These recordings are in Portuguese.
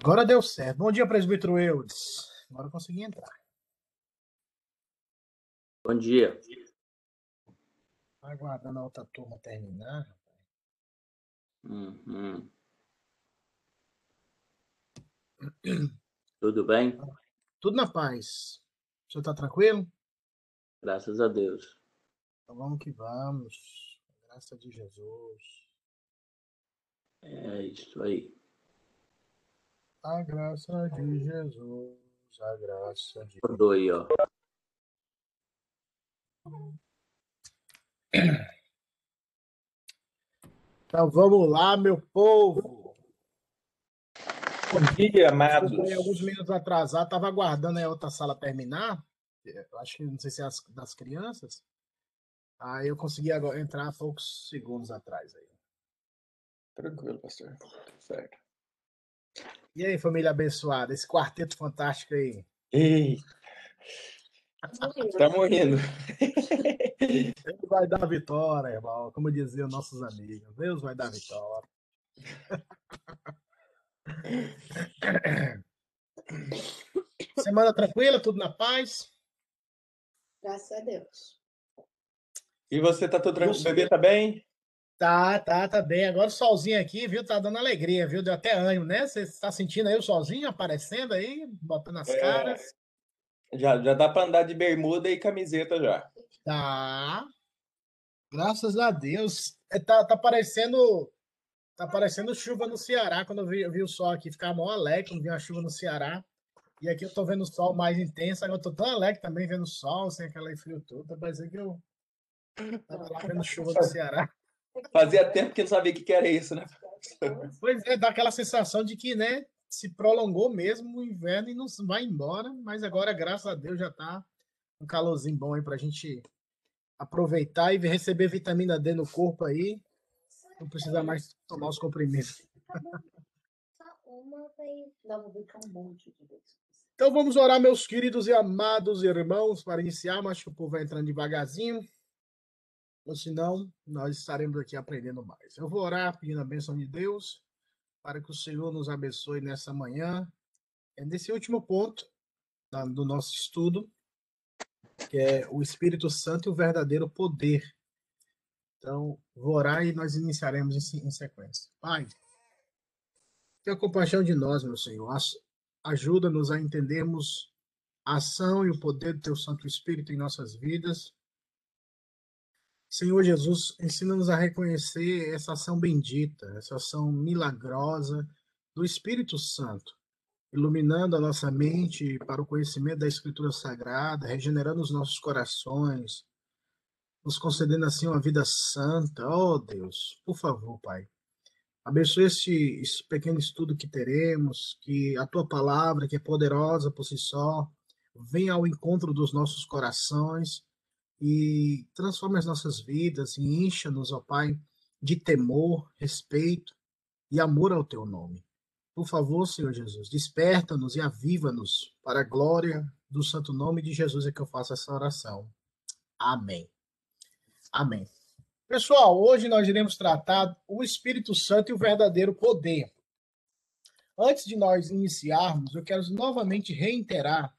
Agora deu certo. Bom dia, presbítero Eudes. Agora eu consegui entrar. Bom dia. Aguardando a outra turma terminar. Uhum. Tudo bem? Tudo na paz. O senhor está tranquilo? Graças a Deus. Então vamos que vamos. Graça de Jesus. É isso aí. A graça de Jesus. A graça de aí, ó. Então vamos lá, meu povo. Bom dia, amados. Alguns minutos atrasado, estava aguardando a outra sala terminar. Eu acho que não sei se é as, das crianças. Aí eu consegui agora entrar poucos segundos atrás aí. Tranquilo, pastor. Certo. E aí, família abençoada, esse quarteto fantástico aí. Ei, estamos indo. Deus vai dar vitória, irmão. Como diziam nossos amigos. Deus vai dar vitória. Semana tranquila, tudo na paz. Graças a Deus. E você tá tudo tranquilo? O bebê tá bem? Tá, tá, tá bem. Agora o solzinho aqui, viu? Tá dando alegria, viu? Deu até ânimo, né? Você está sentindo aí o solzinho aparecendo aí, botando as É. caras? Já, já dá para andar de bermuda e camiseta já. Tá. Graças a Deus. É, Tá, tá parecendo. Tá parecendo chuva no Ceará. Quando eu vi, eu vi o sol aqui, ficava mó alegre quando vi uma chuva no Ceará. E aqui eu tô vendo o sol mais intenso. Agora eu tô tão alegre também vendo o sol, sem aquela frio todo. Tá parecendo que eu tava lá vendo chuva no Ceará. Fazia tempo que não sabia o que era isso, né? Pois é, dá aquela sensação de que, né, se prolongou mesmo o inverno e não vai embora, mas agora, graças a Deus, já tá um calorzinho bom aí pra gente aproveitar e receber vitamina D no corpo aí. Não precisa mais tomar os comprimidos. Só uma vai. Não, vou brincar um monte de vezes. Então vamos orar, meus queridos e amados irmãos, para iniciar, mas que o povo vai entrando devagarzinho. Ou senão, nós estaremos aqui aprendendo mais. Eu vou orar pedindo a bênção de Deus, para que o Senhor nos abençoe nessa manhã. É nesse último ponto do nosso estudo, que é o Espírito Santo e o verdadeiro poder. Então, vou orar e nós iniciaremos em se- em sequência. Pai, tenha compaixão de nós, meu Senhor. Ajuda-nos a entendermos a ação e o poder do Teu Santo Espírito em nossas vidas. Senhor Jesus, ensina-nos a reconhecer essa ação bendita, essa ação milagrosa do Espírito Santo, iluminando a nossa mente para o conhecimento da Escritura Sagrada, regenerando os nossos corações, nos concedendo assim uma vida santa. Oh Deus, por favor, Pai. Abençoe esse pequeno estudo que teremos, que a tua palavra, que é poderosa por si só, venha ao encontro dos nossos corações e transforme as nossas vidas e encha-nos, ó Pai, de temor, respeito e amor ao teu nome. Por favor, Senhor Jesus, desperta-nos e aviva-nos para a glória do santo nome de Jesus é que eu faço essa oração. Amém. Amém. Pessoal, hoje nós iremos tratar o Espírito Santo e o verdadeiro poder. Antes de nós iniciarmos, eu quero novamente reiterar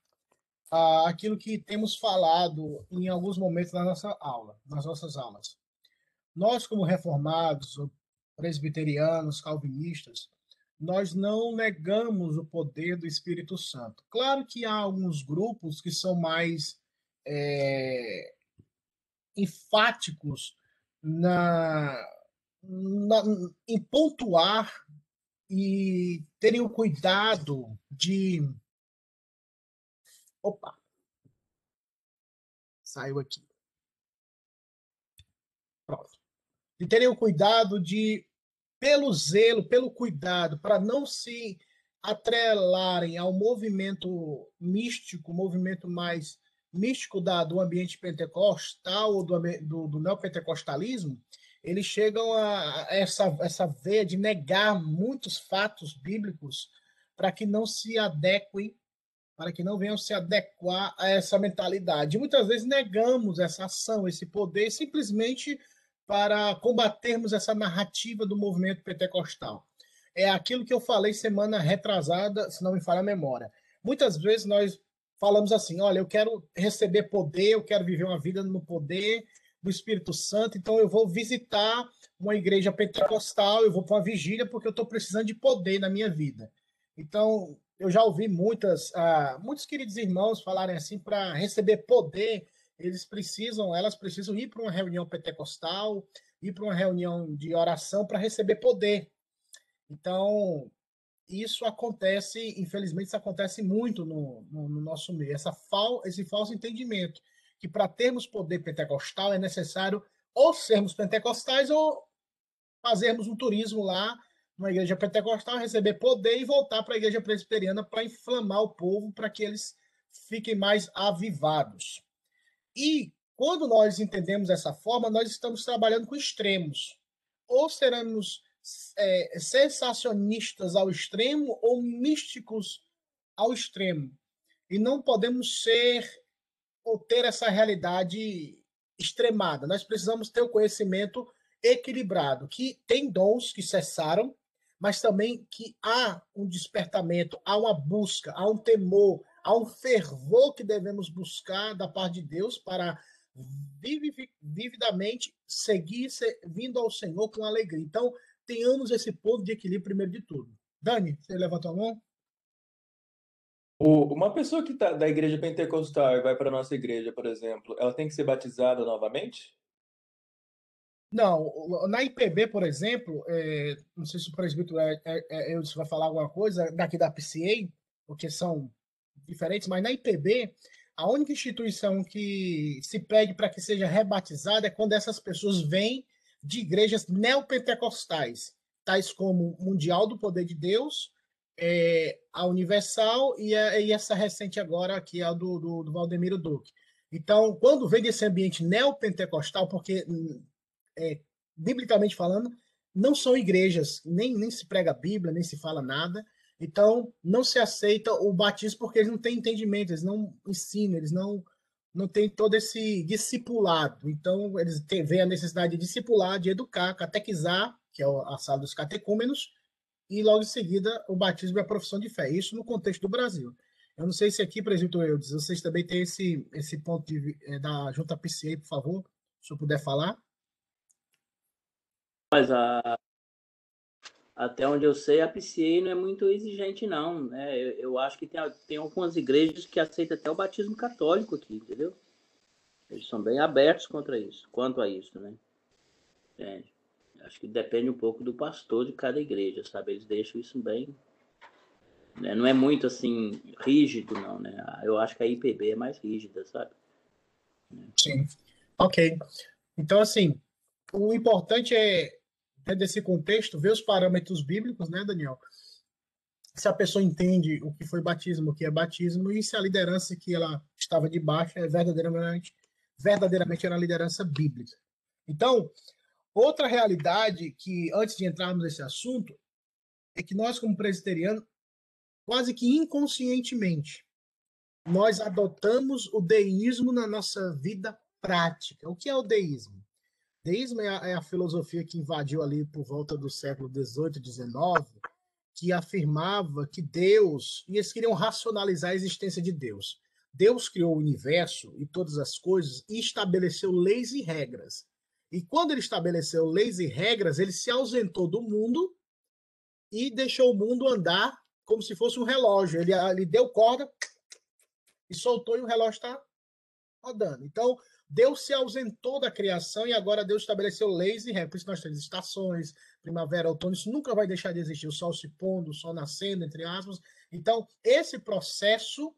aquilo que temos falado em alguns momentos na nossa aula, nas nossas aulas. Nós, como reformados, presbiterianos, calvinistas, nós não negamos o poder do Espírito Santo. Claro que há alguns grupos que são mais é, enfáticos na, na, em pontuar e terem o cuidado de. Opa! Saiu aqui. Pronto. De terem o cuidado de, pelo zelo, pelo cuidado, para não se atrelarem ao movimento místico, movimento mais místico da, do ambiente pentecostal ou do, do, do neopentecostalismo, eles chegam a, a essa, essa veia de negar muitos fatos bíblicos para que não se adequem, para que não venham se adequar a essa mentalidade. Muitas vezes negamos essa ação, esse poder, simplesmente para combatermos essa narrativa do movimento pentecostal. é aquilo que eu falei semana retrasada, se não me falha a memória. Muitas vezes nós falamos assim: olha, eu quero receber poder, eu quero viver uma vida no poder do Espírito Santo, então eu vou visitar uma igreja pentecostal, eu vou para uma vigília porque eu estou precisando de poder na minha vida. Então, eu já ouvi muitas, uh, muitos queridos irmãos falarem assim, para receber poder, eles precisam, elas precisam ir para uma reunião pentecostal, ir para uma reunião de oração para receber poder. Então, isso acontece, infelizmente, isso acontece muito no, no, no nosso meio, essa fal, esse falso entendimento, que para termos poder pentecostal é necessário ou sermos pentecostais ou fazermos um turismo lá numa igreja pentecostal, receber poder e voltar para a igreja presbiteriana para inflamar o povo, para que eles fiquem mais avivados. E quando nós entendemos dessa forma, nós estamos trabalhando com extremos. Ou seremos é, sensacionistas ao extremo ou místicos ao extremo. E não podemos ser ou ter essa realidade extremada. Nós precisamos ter o conhecimento equilibrado, que tem dons que cessaram, mas também que há um despertamento, há uma busca, há um temor, há um fervor que devemos buscar da parte de Deus para vividamente seguir vindo ao Senhor com alegria. Então, tenhamos esse ponto de equilíbrio primeiro de tudo. Dani, você levanta a mão? Uma pessoa que está da igreja pentecostal e vai para a nossa igreja, por exemplo, ela tem que ser batizada novamente? Não, na IPB, por exemplo, é, não sei se o presbítero é, é, é, vai falar alguma coisa daqui da PCA, porque são diferentes, mas na IPB, a única instituição que se pede para que seja rebatizada é quando essas pessoas vêm de igrejas neopentecostais, tais como Mundial do Poder de Deus, é, a Universal e, a, e, essa recente agora, que é a do, do, do Valdemiro Duque. Então, quando vem desse ambiente neopentecostal, porque é, biblicamente falando, não são igrejas, nem, nem se prega a Bíblia, nem se fala nada. Então, não se aceita o batismo porque eles não têm entendimento, eles não ensinam, eles não, não têm todo esse discipulado. Então, eles têm, veem a necessidade de discipular, de educar, catequizar, que é a sala dos catecúmenos, e logo em seguida o batismo é a profissão de fé. Isso no contexto do Brasil. Eu não sei se aqui, presidente Eudes, vocês também têm esse, esse ponto de, é, da Junta PCA, por favor, se eu puder falar. Mas a, até onde eu sei, a PCA não é muito exigente, não. Né? Eu, eu acho que tem, tem algumas igrejas que aceitam até o batismo católico aqui, entendeu? Eles são bem abertos contra isso, quanto a isso, né? É, acho que depende um pouco do pastor de cada igreja, sabe? Eles deixam isso bem. Né? Não é muito assim rígido, não, né? Eu acho que a IPB é mais rígida, sabe? Sim. Ok. Então, assim, o importante é dentro desse contexto, ver os parâmetros bíblicos, né, Daniel? Se a pessoa entende o que foi batismo, o que é batismo, e se a liderança que ela estava debaixo é verdadeiramente, verdadeiramente era a liderança bíblica. Então, outra realidade que, antes de entrarmos nesse assunto, é que nós, como presbiterianos, quase que inconscientemente, nós adotamos o deísmo na nossa vida prática. O que é o deísmo? Deísmo é a, é a filosofia que invadiu ali por volta do século XVIII, XIX, que afirmava que Deus, e eles queriam racionalizar a existência de Deus. Deus criou o universo e todas as coisas e estabeleceu leis e regras. E quando ele estabeleceu leis e regras, ele se ausentou do mundo e deixou o mundo andar como se fosse um relógio. Ele, ele deu corda e soltou e o relógio está rodando. Então, Deus se ausentou da criação e agora Deus estabeleceu leis e regras. Por isso nós temos estações, primavera, outono, isso nunca vai deixar de existir. O sol se pondo, o sol nascendo, entre aspas. Então, esse processo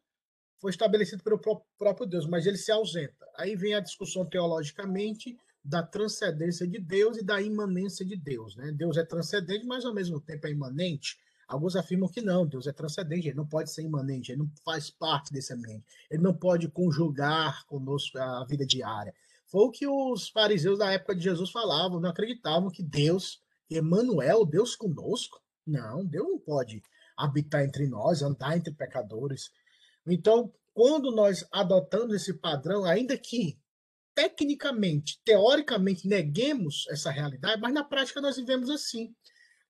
foi estabelecido pelo próprio Deus, mas ele se ausenta. Aí vem a discussão teologicamente da transcendência de Deus e da imanência de Deus. Né? Deus é transcendente, mas ao mesmo tempo é imanente. Alguns afirmam que não, Deus é transcendente, ele não pode ser imanente, ele não faz parte desse ambiente, ele não pode conjugar conosco a vida diária. Foi o que os fariseus da época de Jesus falavam, não acreditavam que Deus, Emmanuel, Deus conosco. Não, Deus não pode habitar entre nós, andar entre pecadores. Então, quando nós adotamos esse padrão, ainda que tecnicamente, teoricamente, neguemos essa realidade, mas na prática nós vivemos assim.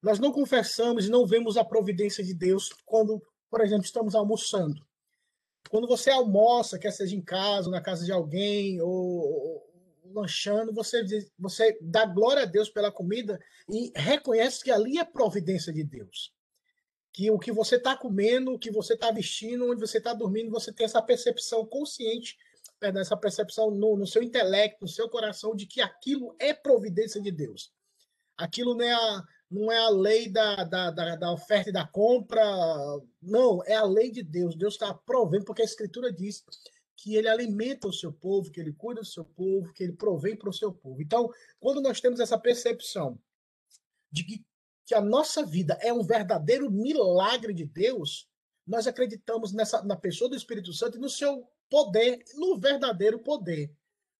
Nós não confessamos e não vemos a providência de Deus quando, por exemplo, estamos almoçando. Quando você almoça, quer seja em casa, na casa de alguém, ou, lanchando, você, você dá glória a Deus pela comida e reconhece que ali é providência de Deus. Que o que você está comendo, o que você está vestindo, onde você está dormindo, você tem essa percepção consciente, perdão, essa percepção no, no seu intelecto, no seu coração, de que aquilo é providência de Deus. Aquilo não é a, não é a lei da, da, da, da, oferta e da compra, não, é a lei de Deus. Deus está provendo, porque a Escritura diz que ele alimenta o seu povo, que ele cuida do seu povo, que ele provém para o seu povo. Então, quando nós temos essa percepção de que, que a nossa vida é um verdadeiro milagre de Deus, nós acreditamos nessa, na pessoa do Espírito Santo e no seu poder, no verdadeiro poder.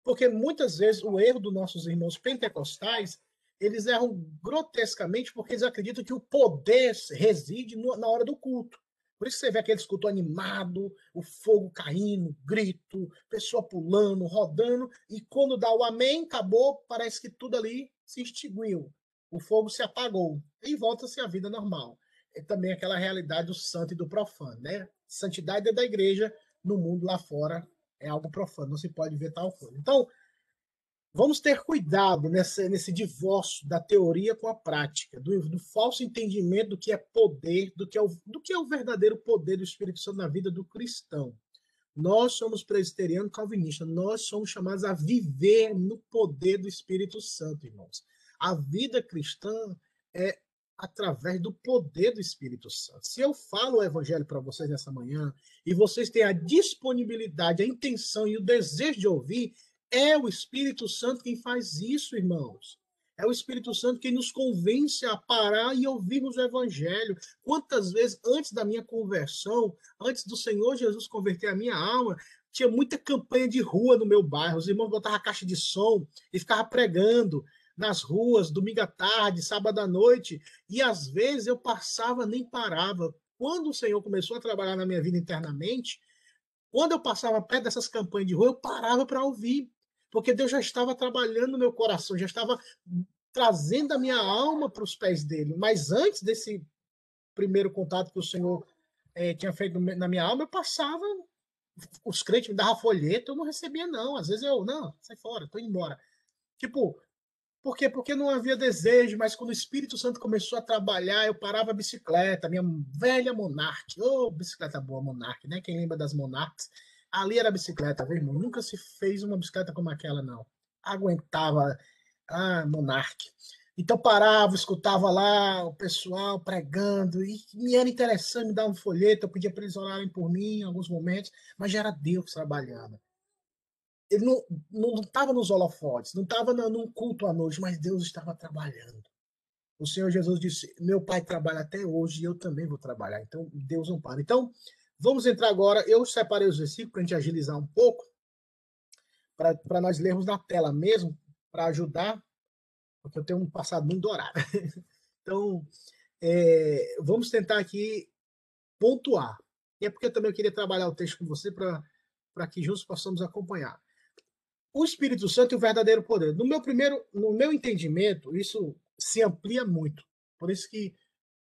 Porque muitas vezes o erro dos nossos irmãos pentecostais eles erram grotescamente porque eles acreditam que o poder reside no, na hora do culto. Por isso você vê aquele culto animado, o fogo caindo, grito, pessoa pulando, rodando, e quando dá o amém, acabou, parece que tudo ali se extinguiu. O fogo se apagou e volta-se à vida normal. É também aquela realidade do santo e do profano, né? Santidade da igreja no mundo lá fora é algo profano, não se pode ver tal coisa. Então, Vamos ter cuidado nessa, nesse divórcio da teoria com a prática, do, do, falso entendimento do que é poder, do que é, o, do que é o verdadeiro poder do Espírito Santo na vida do cristão. Nós somos presbiterianos calvinistas, nós somos chamados a viver no poder do Espírito Santo, irmãos. A vida cristã é através do poder do Espírito Santo. Se eu falo o evangelho para vocês nessa manhã e vocês têm a disponibilidade, a intenção e o desejo de ouvir, é o Espírito Santo quem faz isso, irmãos. É o Espírito Santo quem nos convence a parar e ouvirmos o Evangelho. Quantas vezes, antes da minha conversão, antes do Senhor Jesus converter a minha alma, tinha muita campanha de rua no meu bairro. Os irmãos botavam caixa de som e ficavam pregando nas ruas, domingo à tarde, sábado à noite. E às vezes eu passava, nem parava. Quando o Senhor começou a trabalhar na minha vida internamente, quando eu passava perto dessas campanhas de rua, eu parava para ouvir porque Deus já estava trabalhando meu coração, já estava trazendo a minha alma para os pés dele. Mas antes desse primeiro contato que o Senhor é, tinha feito na minha alma, eu passava, os crentes me davam folheto, eu não recebia, não. Às vezes eu, não, sai fora, estou embora. Tipo, por quê? Porque não havia desejo, mas quando o Espírito Santo começou a trabalhar, eu parava a bicicleta, minha velha Monarch, ô, oh, bicicleta boa, Monarch, né? Quem lembra das Monarchs? Ali era bicicleta, viu, irmão? Nunca se fez uma bicicleta como aquela, não. Aguentava. Ah, Monarque. Então parava, escutava lá o pessoal pregando, e me era interessante me dar um folheto, eu pedia para eles orarem por mim em alguns momentos, mas já era Deus trabalhando. Ele não estava nos holofotes, não estava num culto à noite, mas Deus estava trabalhando. O Senhor Jesus disse: Meu pai trabalha até hoje e eu também vou trabalhar. Então, Deus não para. Então, Vamos entrar agora. Eu separei os versículos para a gente agilizar um pouco, para nós lermos na tela mesmo, para ajudar, porque eu tenho um passado muito dourado. Então, é, vamos tentar aqui pontuar. E é porque também eu queria trabalhar o texto com você para que juntos possamos acompanhar. O Espírito Santo e o verdadeiro poder. No meu primeiro, no meu entendimento, isso se amplia muito. Por isso que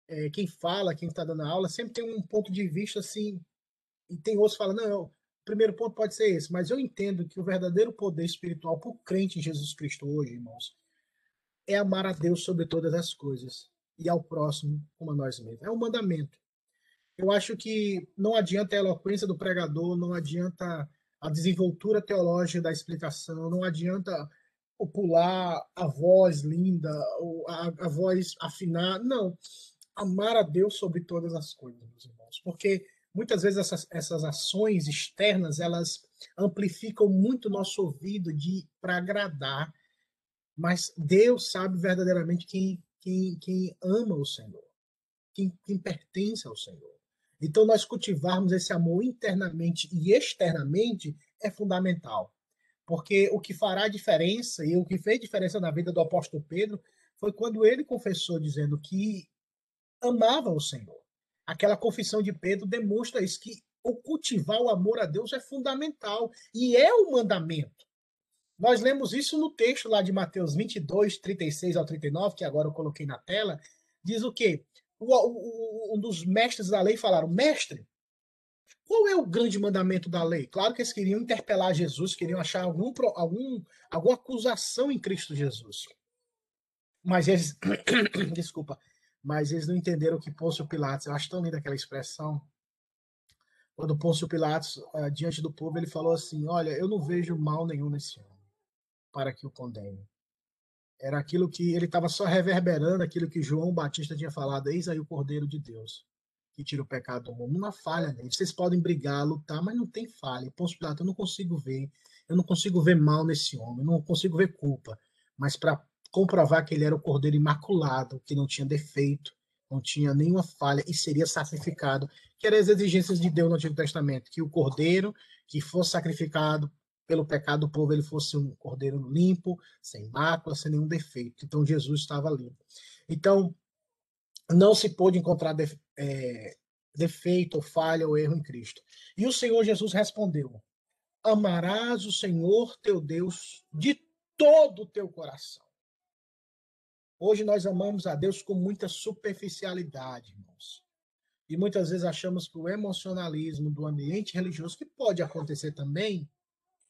é, quem fala, quem está dando aula, sempre tem um ponto de vista assim, e tem outros que falam, não, o primeiro ponto pode ser esse, mas eu entendo que o verdadeiro poder espiritual para o crente em Jesus Cristo hoje, irmãos, é amar a Deus sobre todas as coisas e ao próximo como a nós mesmos. É um mandamento. Eu acho que não adianta a eloquência do pregador, não adianta a desenvoltura teológica da explicação, não adianta o pular a voz linda, a, a voz afinar, não amar a Deus sobre todas as coisas, meus irmãos, porque muitas vezes essas, essas ações externas elas amplificam muito nosso ouvido de para agradar, mas Deus sabe verdadeiramente quem, quem, quem ama o Senhor, quem, quem pertence ao Senhor. Então, nós cultivarmos esse amor internamente e externamente é fundamental. Porque o que fará diferença, e o que fez diferença na vida do apóstolo Pedro, foi quando ele confessou, dizendo que amava o Senhor. Aquela confissão de Pedro demonstra isso, que o cultivar o amor a Deus é fundamental e é o mandamento. Nós lemos isso no texto lá de Mateus 22, 36 ao 39, que agora eu coloquei na tela, diz o quê? O, o, um dos mestres da lei falaram: Mestre, qual é o grande mandamento da lei? Claro que eles queriam interpelar Jesus, queriam achar algum, algum, alguma acusação em Cristo Jesus. Mas eles. Desculpa. Mas eles não entenderam que Pôncio Pilatos. Eu acho tão linda aquela expressão. Quando Pôncio Pilatos, uh, diante do povo, ele falou assim: Olha, eu não vejo mal nenhum nesse homem para que o condene. Era aquilo que ele estava só reverberando aquilo que João Batista tinha falado: Eis aí o Cordeiro de Deus que tira o pecado do mundo. Uma falha nele. Vocês podem brigar, lutar, mas não tem falha. Pôncio Pilatos, eu não consigo ver. Eu não consigo ver mal nesse homem. Eu não consigo ver culpa. Mas para comprovar que ele era o cordeiro imaculado, que não tinha defeito, não tinha nenhuma falha e seria sacrificado, que eram as exigências de Deus no Antigo Testamento, que o cordeiro que fosse sacrificado pelo pecado do povo, ele fosse um cordeiro limpo, sem mácula, sem nenhum defeito. Então Jesus estava limpo. Então, não se pôde encontrar de, é, defeito, ou falha ou erro em Cristo. E o Senhor Jesus respondeu: Amarás o Senhor teu Deus de todo o teu coração. Hoje nós amamos a Deus com muita superficialidade, irmãos. E muitas vezes achamos que o emocionalismo do ambiente religioso, que pode acontecer também,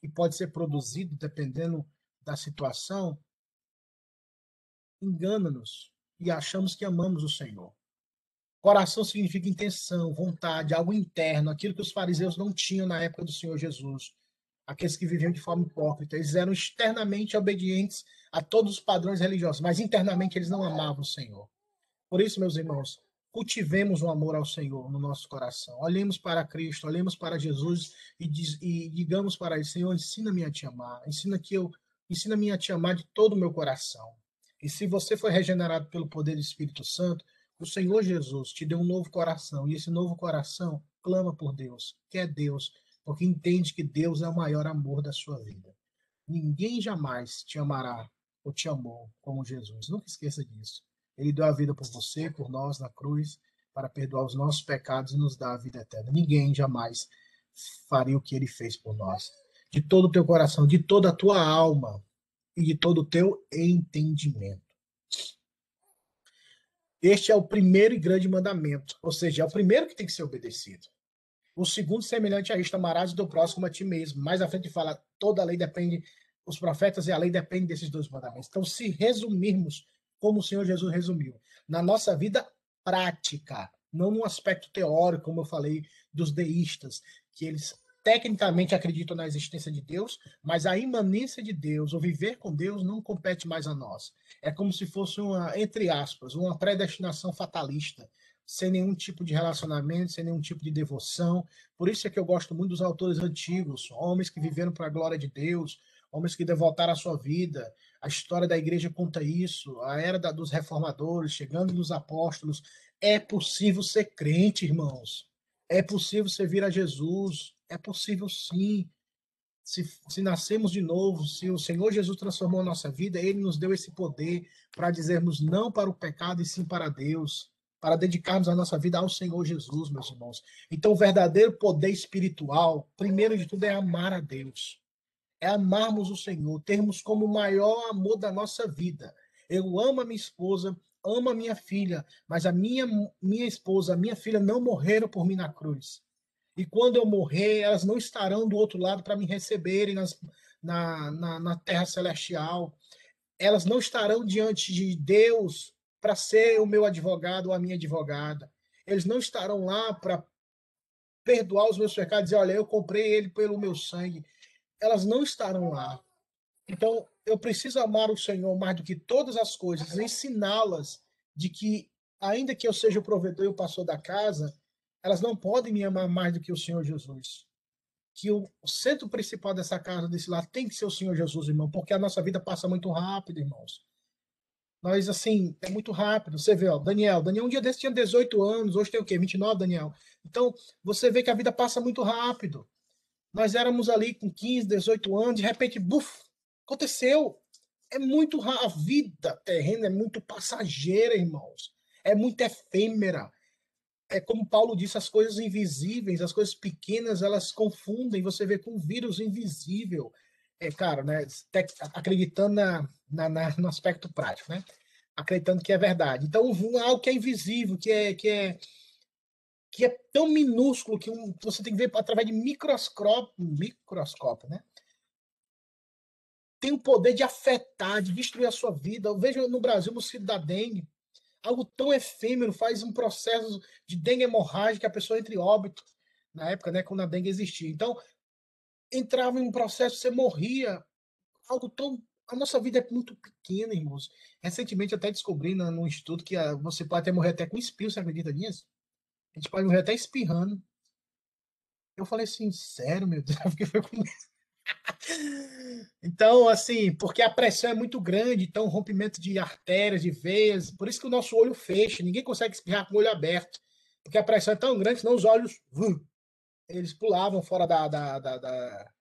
e pode ser produzido dependendo da situação, engana-nos e achamos que amamos o Senhor. Coração significa intenção, vontade, algo interno, aquilo que os fariseus não tinham na época do Senhor Jesus. Aqueles que viviam de forma hipócrita. Eles eram externamente obedientes a todos os padrões religiosos, mas internamente eles não amavam o Senhor. Por isso, meus irmãos, cultivemos o amor ao Senhor no nosso coração. Olhemos para Cristo, olhemos para Jesus e, diz, e digamos para ele: Senhor, ensina-me a te amar, ensina que eu ensina-me a te amar de todo o meu coração. E se você foi regenerado pelo poder do Espírito Santo, o Senhor Jesus te deu um novo coração, e esse novo coração clama por Deus, quer Deus, porque entende que Deus é o maior amor da sua vida. Ninguém jamais te amará ou te amou como Jesus. Nunca esqueça disso. Ele deu a vida por você, por nós na cruz, para perdoar os nossos pecados e nos dar a vida eterna. Ninguém jamais faria o que ele fez por nós. De todo o teu coração, de toda a tua alma, e de todo o teu entendimento. Este é o primeiro e grande mandamento, ou seja, é o primeiro que tem que ser obedecido. O segundo, semelhante a isto, amarás do próximo a ti mesmo. Mais à frente fala, toda a lei depende, os profetas e a lei dependem desses dois mandamentos. Então, se resumirmos como o Senhor Jesus resumiu, na nossa vida prática, não no aspecto teórico, como eu falei, dos deístas, que eles tecnicamente acreditam na existência de Deus, mas a imanência de Deus, o viver com Deus, não compete mais a nós. É como se fosse uma, entre aspas, uma predestinação fatalista, sem nenhum tipo de relacionamento, sem nenhum tipo de devoção. Por isso é que eu gosto muito dos autores antigos, homens que viveram para a glória de Deus, homens que devotaram a sua vida. A história da igreja conta isso, a era da, dos reformadores, chegando nos apóstolos. É possível ser crente, irmãos. É possível servir a Jesus. É possível sim. Se, se nascemos de novo, se o Senhor Jesus transformou a nossa vida, Ele nos deu esse poder para dizermos não para o pecado e sim para Deus, para dedicarmos a nossa vida ao Senhor Jesus, meus irmãos. Então, o verdadeiro poder espiritual, primeiro de tudo, é amar a Deus. É amarmos o Senhor, termos como o maior amor da nossa vida. Eu amo a minha esposa, amo a minha filha, mas a minha, minha esposa, a minha filha não morreram por mim na cruz. E quando eu morrer, elas não estarão do outro lado para me receberem nas, na, na, na terra celestial. Elas não estarão diante de Deus para ser o meu advogado ou a minha advogada. Eles não estarão lá para perdoar os meus pecados e dizer, olha, eu comprei ele pelo meu sangue. Elas não estarão lá. Então, eu preciso amar o Senhor mais do que todas as coisas, ensiná-las de que, ainda que eu seja o provedor e o pastor da casa, elas não podem me amar mais do que o Senhor Jesus. Que o centro principal dessa casa, desse lar, tem que ser o Senhor Jesus, irmão, porque a nossa vida passa muito rápido, irmãos. Nós, assim, é muito rápido. Você vê, ó, Daniel. Daniel, um dia desse tinha 18 anos, hoje tem o quê? 29, Daniel? Então, você vê que a vida passa muito rápido. Nós éramos ali com 15, 18 anos, de repente, buf, aconteceu. É muito A vida terrena é muito passageira, irmãos. É muito efêmera é como Paulo disse, as coisas invisíveis, as coisas pequenas, elas confundem. Você vê com um vírus invisível, é cara, né? Acreditando na, na, na, no aspecto prático, né? acreditando que é verdade. Então, algo que é invisível, que é, que é, que é tão minúsculo que um, você tem que ver através de microscópio, microscópio, né? Tem o poder de afetar, de destruir a sua vida. Eu vejo no Brasil, no mosquito da dengue, algo tão efêmero, faz um processo de dengue hemorrágica, a pessoa entre óbito, na época, né, quando a dengue existia. Então, entrava em um processo, você morria, algo tão a nossa vida é muito pequena, irmãos. Recentemente até descobri no estudo que a, você pode até morrer até com espirro, você acredita nisso? A gente pode morrer até espirrando. Eu falei assim, sério, meu Deus, porque foi com Então, assim, porque a pressão é muito grande, então rompimento de artérias, de veias, por isso que o nosso olho fecha, ninguém consegue espirrar com o olho aberto, porque a pressão é tão grande, senão os olhos, eles pulavam fora da, da, da, da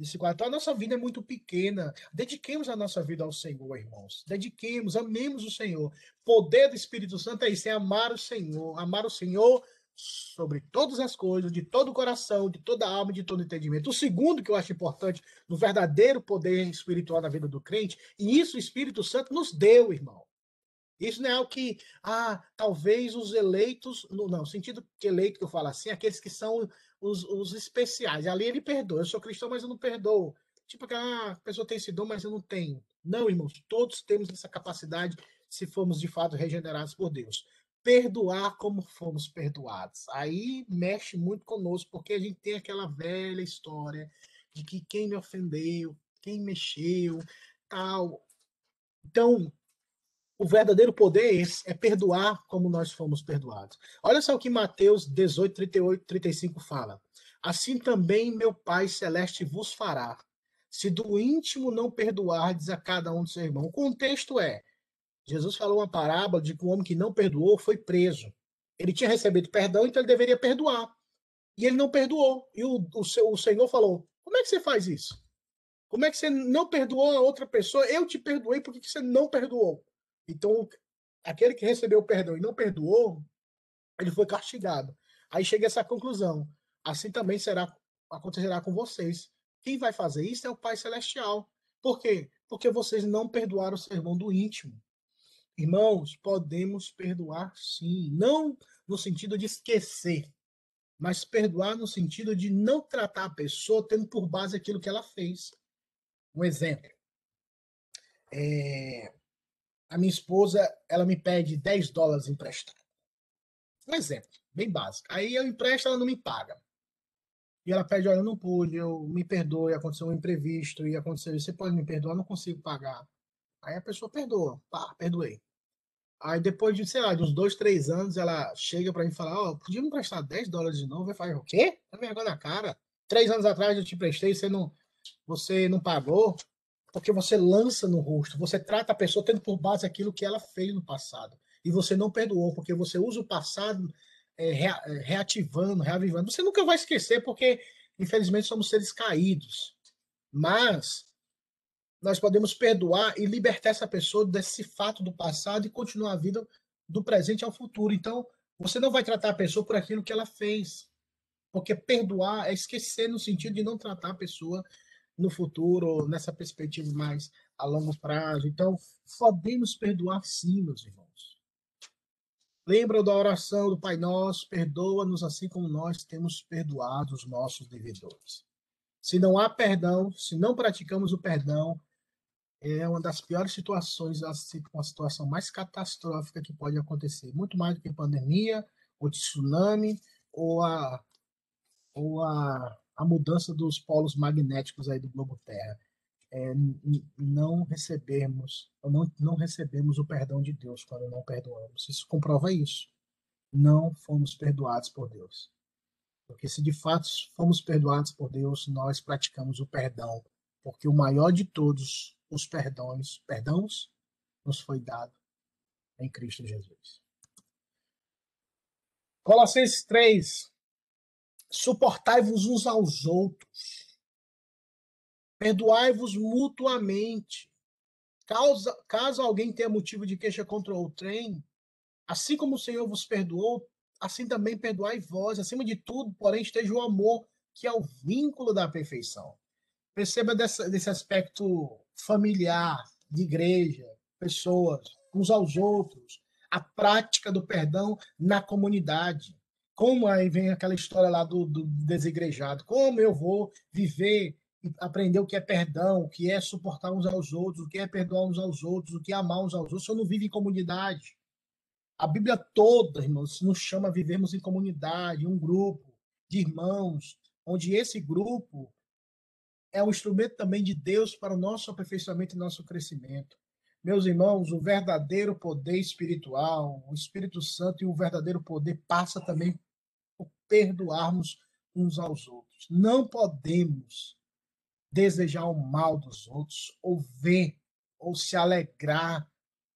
desse quadro. Então, a nossa vida é muito pequena. Dediquemos a nossa vida ao Senhor, irmãos. Dediquemos, amemos o Senhor. Poder do Espírito Santo é isso, é amar o Senhor. Amar o Senhor sobre todas as coisas, de todo o coração, de toda a alma, de todo o entendimento. O segundo que eu acho importante no verdadeiro poder espiritual na vida do crente, e isso o Espírito Santo nos deu, irmão. Isso não é o que, ah, talvez os eleitos, não, não, sentido de eleito que eu falo assim, aqueles que são os, os especiais. Ali ele perdoa. Eu sou cristão, mas eu não perdoo. Tipo, ah, a pessoa tem esse dom, mas eu não tenho. Não, irmãos, todos temos essa capacidade se formos de fato regenerados por Deus. Perdoar como fomos perdoados. Aí mexe muito conosco, porque a gente tem aquela velha história de que quem me ofendeu, quem mexeu, tal. Então, o verdadeiro poder é, é perdoar como nós fomos perdoados. Olha só o que Mateus 18, 38, 35 fala. Assim também meu Pai Celeste vos fará, se do íntimo não perdoardes a cada um do seu irmão. O contexto é: Jesus falou uma parábola de que o homem que não perdoou foi preso. Ele tinha recebido perdão, então ele deveria perdoar. E ele não perdoou. E o, o, seu, o Senhor falou: Como é que você faz isso? Como é que você não perdoou a outra pessoa? Eu te perdoei, por que você não perdoou? Então, aquele que recebeu o perdão e não perdoou, ele foi castigado. Aí chega essa conclusão. Assim também será acontecerá com vocês. Quem vai fazer isso é o Pai Celestial. Por quê? Porque vocês não perdoaram o sermão do íntimo. Irmãos, podemos perdoar sim, não no sentido de esquecer, mas perdoar no sentido de não tratar a pessoa tendo por base aquilo que ela fez. Um exemplo. É, a minha esposa, ela me pede 10 dólares emprestado. Um exemplo, bem básico. Aí eu empresto, ela não me paga. E ela pede, olha, eu não pude, eu me perdoe, aconteceu um imprevisto, e aconteceu isso, você pode me perdoar, eu não consigo pagar. Aí a pessoa perdoa, pá, perdoei. Aí depois de, sei lá, de uns dois, três anos, ela chega para mim e fala, ó, oh, podia me emprestar 10 dólares de novo? Eu falo, o quê? Tá vergonha na cara. Três anos atrás eu te emprestei, você não, você não pagou porque você lança no rosto, você trata a pessoa tendo por base aquilo que ela fez no passado. E você não perdoou, porque você usa o passado é, é, reativando, reavivando. Você nunca vai esquecer, porque, infelizmente, somos seres caídos. Mas nós podemos perdoar e libertar essa pessoa desse fato do passado e continuar a vida do presente ao futuro. Então, você não vai tratar a pessoa por aquilo que ela fez. Porque perdoar é esquecer no sentido de não tratar a pessoa no futuro, nessa perspectiva mais a longo prazo. Então, podemos perdoar sim, meus irmãos. Lembra da oração do Pai Nosso, perdoa-nos assim como nós temos perdoado os nossos devedores. Se não há perdão, se não praticamos o perdão, é uma das piores situações, uma situação mais catastrófica que pode acontecer. Muito mais do que pandemia, ou tsunami, ou a, ou a a mudança dos polos magnéticos aí do globo Terra. É, não recebemos, não, não recebemos o perdão de Deus quando não perdoamos. Isso comprova isso. Não fomos perdoados por Deus. Porque se de fato fomos perdoados por Deus, nós praticamos o perdão. Porque o maior de todos os perdões, perdãos, nos foi dado em Cristo Jesus. Colossenses 3, Suportai-vos uns aos outros. Perdoai-vos mutuamente. Caso, caso alguém tenha motivo de queixa contra o trem, assim como o Senhor vos perdoou, assim também perdoai vós. Acima de tudo, porém, esteja o amor, que é o vínculo da perfeição. Perceba dessa, desse aspecto familiar, de igreja, pessoas. uns aos outros, a prática do perdão na comunidade. Como aí vem aquela história lá do, do desigrejado, como eu vou viver aprender o que é perdão, o que é suportar uns aos outros, o que é perdoar uns aos outros, o que é amar uns aos outros, se eu não vivo em comunidade. A Bíblia toda, irmãos, nos chama a vivermos em comunidade, um grupo de irmãos, onde esse grupo é um instrumento também de Deus para o nosso aperfeiçoamento e nosso crescimento. Meus irmãos, o verdadeiro poder espiritual, o Espírito Santo e o verdadeiro poder passa também perdoarmos uns aos outros. Não podemos desejar o mal dos outros, ou ver, ou se alegrar,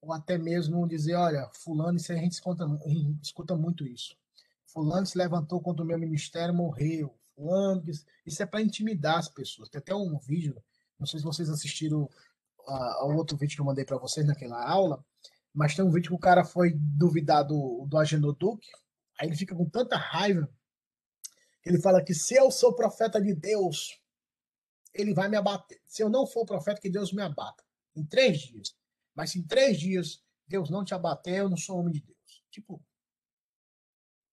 ou até mesmo dizer, olha, fulano, isso a gente escuta, a gente escuta muito isso. Fulano se levantou contra o meu ministério, morreu. Fulano, isso é para intimidar as pessoas. Tem até um vídeo, não sei se vocês assistiram ao outro vídeo que eu mandei para vocês naquela aula, mas tem um vídeo que o cara foi duvidar do, do Agenor Duque, aí ele fica com tanta raiva, ele fala que se eu sou profeta de Deus, ele vai me abater. Se eu não for profeta, que Deus me abata. Em três dias. Mas se em três dias Deus não te abater, eu não sou homem de Deus. Tipo.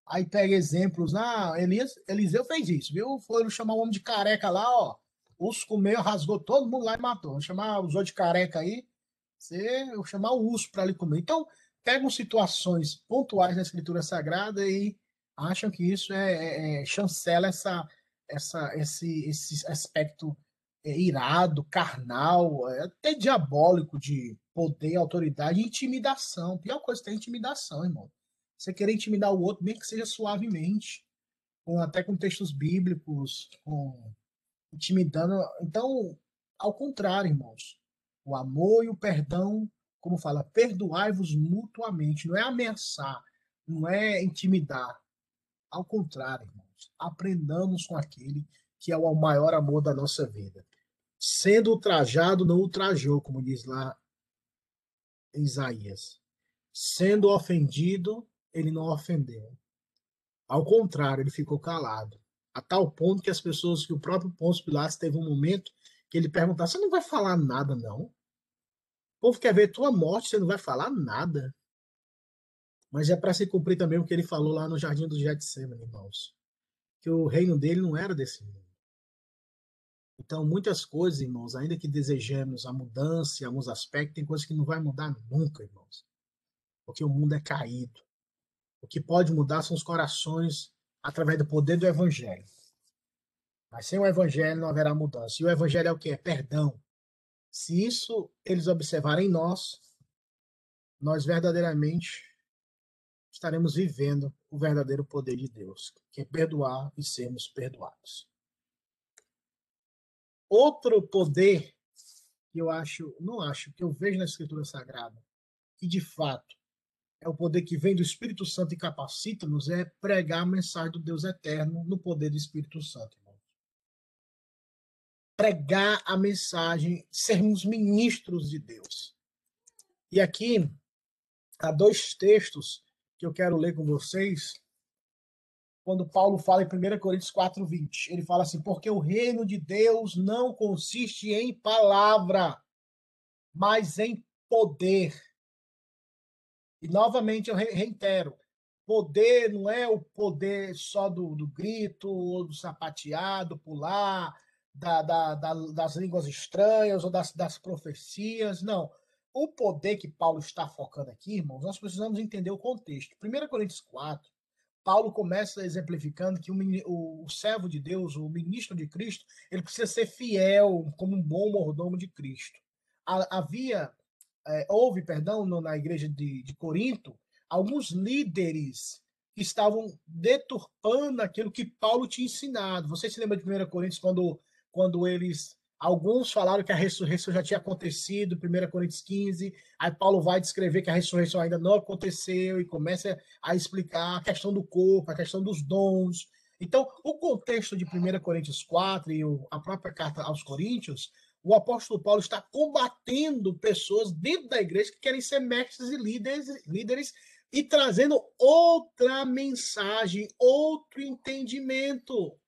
Aí pega exemplos. Ah, Elias, Eliseu fez isso, viu? Foi chamar o homem de careca lá, ó. Urso comeu, rasgou todo mundo lá e matou. Vou chamar os outros de careca aí. Você, eu chamar o urso para ali comer. Então, pegam situações pontuais na Escritura Sagrada e acham que isso é, é, é chancela essa, essa, esse, esse aspecto é, irado, carnal, é, até diabólico de poder, autoridade e intimidação. A pior coisa é intimidação, irmão. Você querer intimidar o outro, bem que seja suavemente, com, até com textos bíblicos, com, intimidando. Então, ao contrário, irmãos. O amor e o perdão, como fala, perdoai-vos mutuamente. Não é ameaçar, não é intimidar. Ao contrário, irmãos. Aprendamos com aquele que é o maior amor da nossa vida. Sendo ultrajado, não ultrajou, como diz lá Isaías. Sendo ofendido, ele não ofendeu. Ao contrário, ele ficou calado. A tal ponto que as pessoas, que o próprio Pôncio Pilatos teve um momento que ele perguntava: Você não vai falar nada, não? O povo quer ver tua morte, você não vai falar nada. Mas é para se cumprir também o que ele falou lá no Jardim do Getsemane, irmãos. Que o reino dele não era desse mundo. Então, muitas coisas, irmãos, ainda que desejemos a mudança em alguns aspectos, tem coisas que não vai mudar nunca, irmãos. Porque o mundo é caído. O que pode mudar são os corações através do poder do evangelho. Mas sem o evangelho não haverá mudança. E o evangelho é o que? É perdão. Se isso eles observarem em nós, nós verdadeiramente estaremos vivendo o verdadeiro poder de Deus, que é perdoar e sermos perdoados. Outro poder que eu acho, não acho, que eu vejo na Escritura Sagrada, que de fato é o poder que vem do Espírito Santo e capacita-nos, é pregar a mensagem do Deus eterno no poder do Espírito Santo. Pregar a mensagem, sermos ministros de Deus. E aqui há dois textos que eu quero ler com vocês, quando Paulo fala em 1 Coríntios 4, 20. Ele fala assim: porque o reino de Deus não consiste em palavra, mas em poder. E novamente eu reitero: poder não é o poder só do, do grito, ou do sapateado, pular, da, da, da, das línguas estranhas ou das, das profecias. Não. O poder que Paulo está focando aqui, irmãos, nós precisamos entender o contexto. 1 Coríntios 4 Paulo começa exemplificando que o, o, servo de Deus, o ministro de Cristo, ele precisa ser fiel como um bom mordomo de Cristo. Havia, é, houve, perdão, no, na igreja de, de Corinto, alguns líderes que estavam deturpando aquilo que Paulo tinha ensinado. Você se lembra de 1 Coríntios, quando, quando eles Alguns falaram que a ressurreição já tinha acontecido, 1 Coríntios 15. Aí Paulo vai descrever que a ressurreição ainda não aconteceu e começa a explicar a questão do corpo, a questão dos dons. Então, o contexto de 1 Coríntios 4 e a própria carta aos Coríntios, o apóstolo Paulo está combatendo pessoas dentro da igreja que querem ser mestres e líderes, líderes e trazendo outra mensagem, outro entendimento.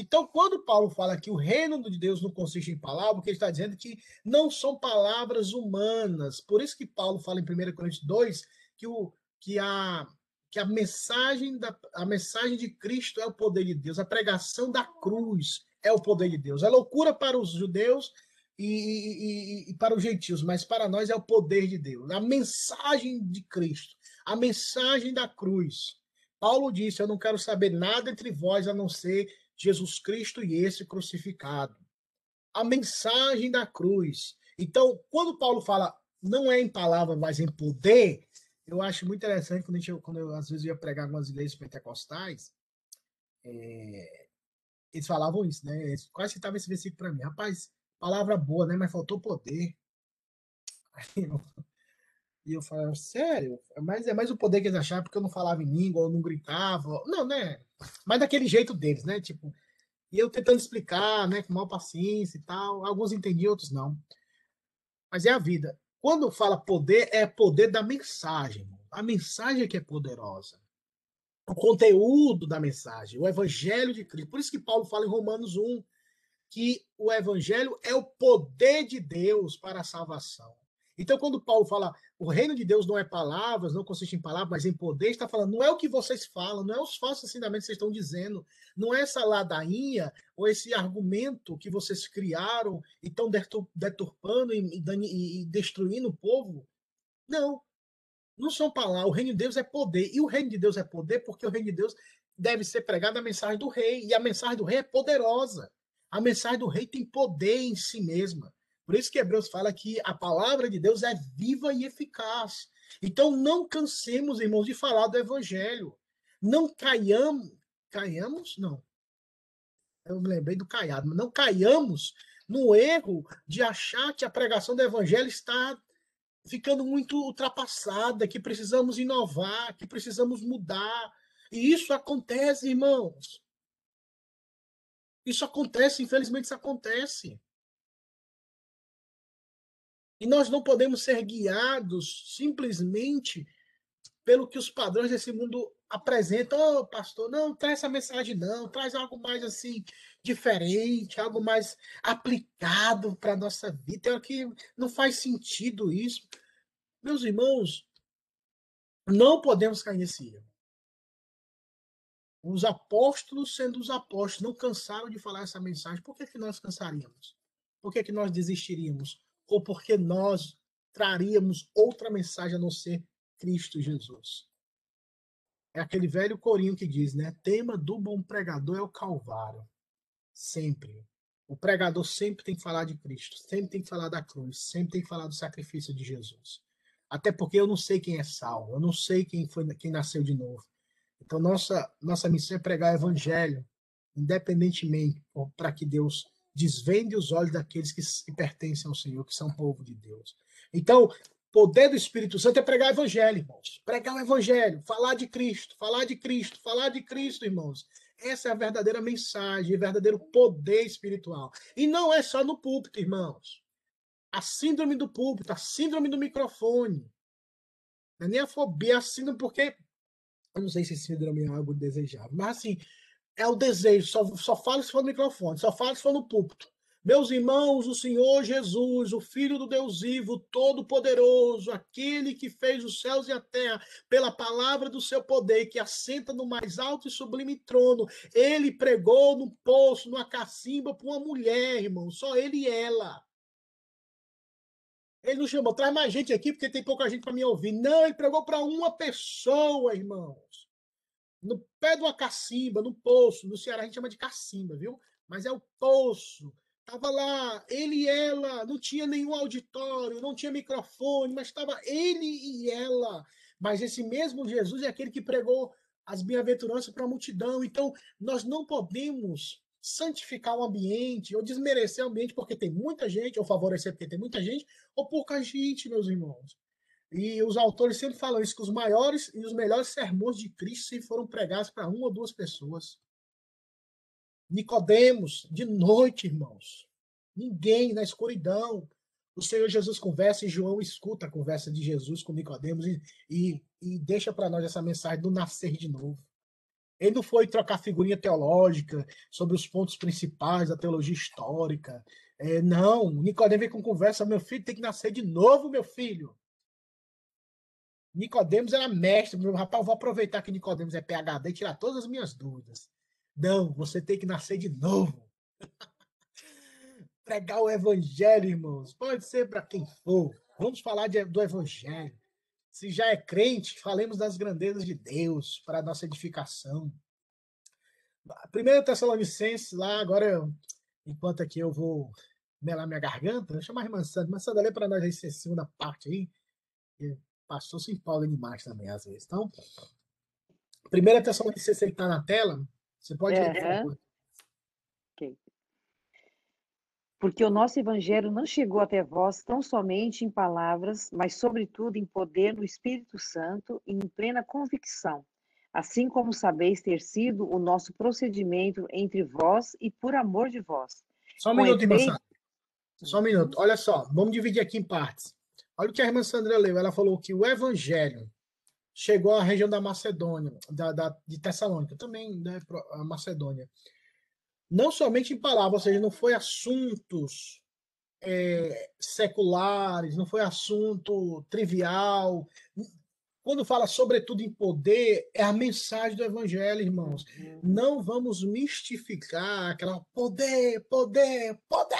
Então, quando Paulo fala que o reino de Deus não consiste em palavras, o que ele está dizendo é que não são palavras humanas. Por isso que Paulo fala em 1 Coríntios 2 que, o, que, a, que a, mensagem da, a mensagem de Cristo é o poder de Deus, a pregação da cruz é o poder de Deus. É loucura para os judeus e, e, e, para os gentios, mas para nós é o poder de Deus. A mensagem de Cristo, a mensagem da cruz. Paulo disse: Eu não quero saber nada entre vós a não ser Jesus Cristo e esse crucificado. A mensagem da cruz. Então, quando Paulo fala não é em palavra, mas em poder, eu acho muito interessante quando, a gente, quando eu às vezes ia pregar algumas igrejas pentecostais, é, eles falavam isso, né? Eles quase citavam esse versículo para mim. Rapaz, palavra boa, né? Mas faltou poder. Aí eu, e eu falava, sério? Mas é mais o poder que eles achavam, porque eu não falava em língua, eu não gritava. Não, né? Mas daquele jeito deles, né? Tipo, e eu tentando explicar, né? Com maior paciência e tal. Alguns entendiam, outros não. Mas é a vida. Quando fala poder, é poder da mensagem. A mensagem é que é poderosa. O conteúdo da mensagem, o evangelho de Cristo. Por isso que Paulo fala em Romanos 1 que o evangelho é o poder de Deus para a salvação. Então, quando Paulo fala o reino de Deus não é palavras, não consiste em palavras, mas em poder, está falando, não é o que vocês falam, não é os falsos ensinamentos que vocês estão dizendo, não é essa ladainha ou esse argumento que vocês criaram e estão deturpando e, e, e destruindo o povo. Não. Não são palavras. O reino de Deus é poder. E o reino de Deus é poder porque o reino de Deus deve ser pregado a mensagem do rei. E a mensagem do rei é poderosa. A mensagem do rei tem poder em si mesma. Por isso que Hebreus fala que a palavra de Deus é viva e eficaz. Então não cansemos, irmãos, de falar do evangelho. Não caiamos, caiamos? Não. Eu me lembrei do caiado, mas não caiamos no erro de achar que a pregação do evangelho está ficando muito ultrapassada, que precisamos inovar, que precisamos mudar. E isso acontece, irmãos. Isso acontece, infelizmente isso acontece. E nós não podemos ser guiados simplesmente pelo que os padrões desse mundo apresentam. Ô, oh, pastor, não, traz essa mensagem, não, traz algo mais assim, diferente, algo mais aplicado para a nossa vida. É que não faz sentido isso. Meus irmãos, não podemos cair nesse erro. Os apóstolos, sendo os apóstolos, não cansaram de falar essa mensagem. Por que, que nós cansaríamos? Por que, que nós desistiríamos? Ou porque nós traríamos outra mensagem a não ser Cristo Jesus. É aquele velho corinho que diz, né? Tema do bom pregador é o Calvário. Sempre. O pregador sempre tem que falar de Cristo, sempre tem que falar da cruz, sempre tem que falar do sacrifício de Jesus. Até porque eu não sei quem é salvo, eu não sei quem foi quem nasceu de novo. Então nossa nossa missão é pregar o evangelho, independentemente para que Deus desvende os olhos daqueles que, pertencem ao Senhor, que são povo de Deus. Então, poder do Espírito Santo é pregar o evangelho, irmãos. Pregar o evangelho, falar de Cristo, falar de Cristo, falar de Cristo, irmãos. Essa é a verdadeira mensagem, o verdadeiro poder espiritual. E não é só no púlpito, irmãos. A síndrome do púlpito, a síndrome do microfone. Não é nem a fobia, a síndrome, porque. Eu não sei se síndrome é algo desejável, mas assim, é o desejo, só, só fala se for no microfone, só fala se for no púlpito. Meus irmãos, o Senhor Jesus, o Filho do Deus vivo, todo-poderoso, aquele que fez os céus e a terra, pela palavra do seu poder, que assenta no mais alto e sublime trono, ele pregou no poço, numa cacimba, para uma mulher, irmão, só ele e ela. Ele não chamou, traz mais gente aqui, porque tem pouca gente para me ouvir. Não, ele pregou para uma pessoa, irmãos no pé de uma cacimba, no poço. No Ceará a gente chama de cacimba, viu? Mas é o poço. Tava lá, ele e ela, não tinha nenhum auditório, não tinha microfone, mas estava ele e ela. Mas esse mesmo Jesus é aquele que pregou as bem-aventuranças para a multidão. Então, nós não podemos santificar o ambiente ou desmerecer o ambiente porque tem muita gente, ou favorecer porque tem muita gente, ou pouca gente, meus irmãos. E os autores sempre falam isso, que os maiores e os melhores sermões de Cristo sempre foram pregados para uma ou duas pessoas. Nicodemos, de noite, irmãos. Ninguém na escuridão. O Senhor Jesus conversa e João escuta a conversa de Jesus com Nicodemos e, e, e deixa para nós essa mensagem do nascer de novo. Ele não foi trocar figurinha teológica sobre os pontos principais da teologia histórica. É, não, Nicodemo vem com conversa, meu filho tem que nascer de novo, meu filho. Nicodemos era mestre, meu rapaz, vou aproveitar que Nicodemos é PhD e tirar todas as minhas dúvidas. Não, você tem que nascer de novo. Pregar o evangelho, irmãos. Pode ser para quem for. Vamos falar de, do evangelho. Se já é crente, falemos das grandezas de Deus para a nossa edificação. Primeiro Tessalonicenses, lá, agora, enquanto aqui eu vou melar minha garganta, vou chamar a irmã Sandra. Irmã Sandra, lê para nós essa segunda parte aí. Pastor se empolga demais também, às vezes. Então, primeira Tessalonicenses, ele está na tela. Você pode ler, por favor. Ok. Porque o nosso evangelho não chegou até vós tão somente em palavras, mas sobretudo em poder do Espírito Santo e em plena convicção, assim como sabeis ter sido o nosso procedimento entre vós e por amor de vós. Só um Com minuto, efeito-. Só um minuto. Olha só, vamos dividir aqui em partes. Olha o que a irmã Sandra leu. Ela falou que o evangelho chegou à região da Macedônia, da, da- de Tessalônica, também né, pro- a Macedônia. Não somente em palavras, ou seja, não foi assuntos é, seculares, não foi assunto trivial. Quando fala sobretudo em poder, é a mensagem do evangelho, irmãos. Não vamos mistificar aquela poder, poder, poder,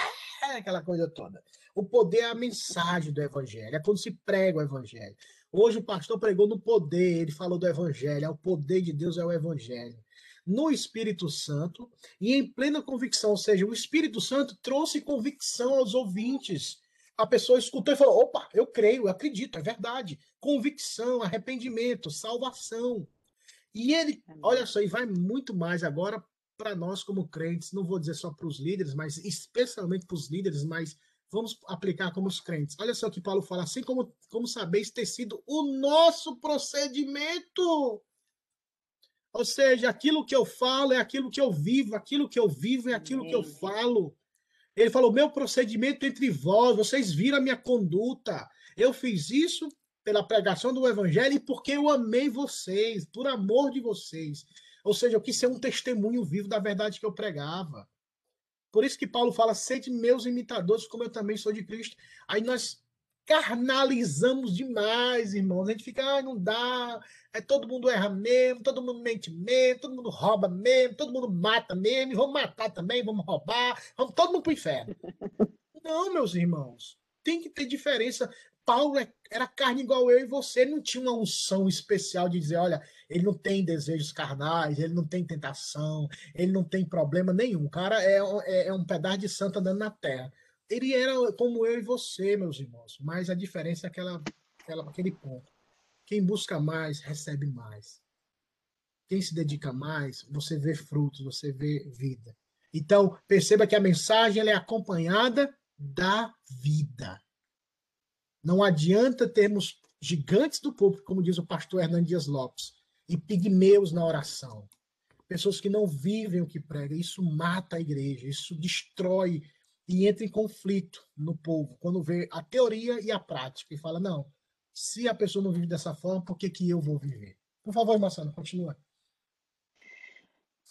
aquela coisa toda. O poder é a mensagem do evangelho, é quando se prega o evangelho. Hoje o pastor pregou no poder, ele falou do evangelho, é o poder de Deus é o evangelho. No Espírito Santo e em plena convicção, ou seja, o Espírito Santo trouxe convicção aos ouvintes. A pessoa escutou e falou: opa, eu creio, eu acredito, é verdade. Convicção, arrependimento, salvação. E ele, olha só, e vai muito mais agora para nós como crentes, não vou dizer só para os líderes, mas especialmente para os líderes, mas vamos aplicar como os crentes. Olha só o que Paulo fala, assim como, como sabeis ter sido o nosso procedimento. Ou seja, aquilo que eu falo é aquilo que eu vivo, aquilo que eu vivo é aquilo que eu falo. Ele falou: meu procedimento entre vós, vocês viram a minha conduta. Eu fiz isso pela pregação do evangelho e porque eu amei vocês, por amor de vocês. Ou seja, eu quis ser um testemunho vivo da verdade que eu pregava. Por isso que Paulo fala: sede meus imitadores, como eu também sou de Cristo. Aí nós carnalizamos demais, irmãos. A gente fica, ah, não dá. É, todo mundo erra mesmo, todo mundo mente mesmo, todo mundo rouba mesmo, todo mundo mata mesmo, vamos matar também, vamos roubar, vamos todo mundo para o inferno. Não, meus irmãos, tem que ter diferença. Paulo é- era carne igual eu e você, ele não tinha uma unção especial de dizer, olha, ele não tem desejos carnais, ele não tem tentação, ele não tem problema nenhum. O cara é, um- é, é um pedaço de santo andando na terra. Ele era como eu e você, meus irmãos, mas a diferença é aquela, aquela, aquele ponto. Quem busca mais, recebe mais. Quem se dedica mais, você vê frutos, você vê vida. Então, perceba que a mensagem é acompanhada da vida. Não adianta termos gigantes do público, como diz o pastor Hernandes Dias Lopes, e pigmeus na oração. Pessoas que não vivem o que pregam. Isso mata a igreja, isso destrói e entra em conflito no povo, quando vê a teoria e a prática, e fala, não, se a pessoa não vive dessa forma, por que, que eu vou viver? Por favor, Marcelo, continua.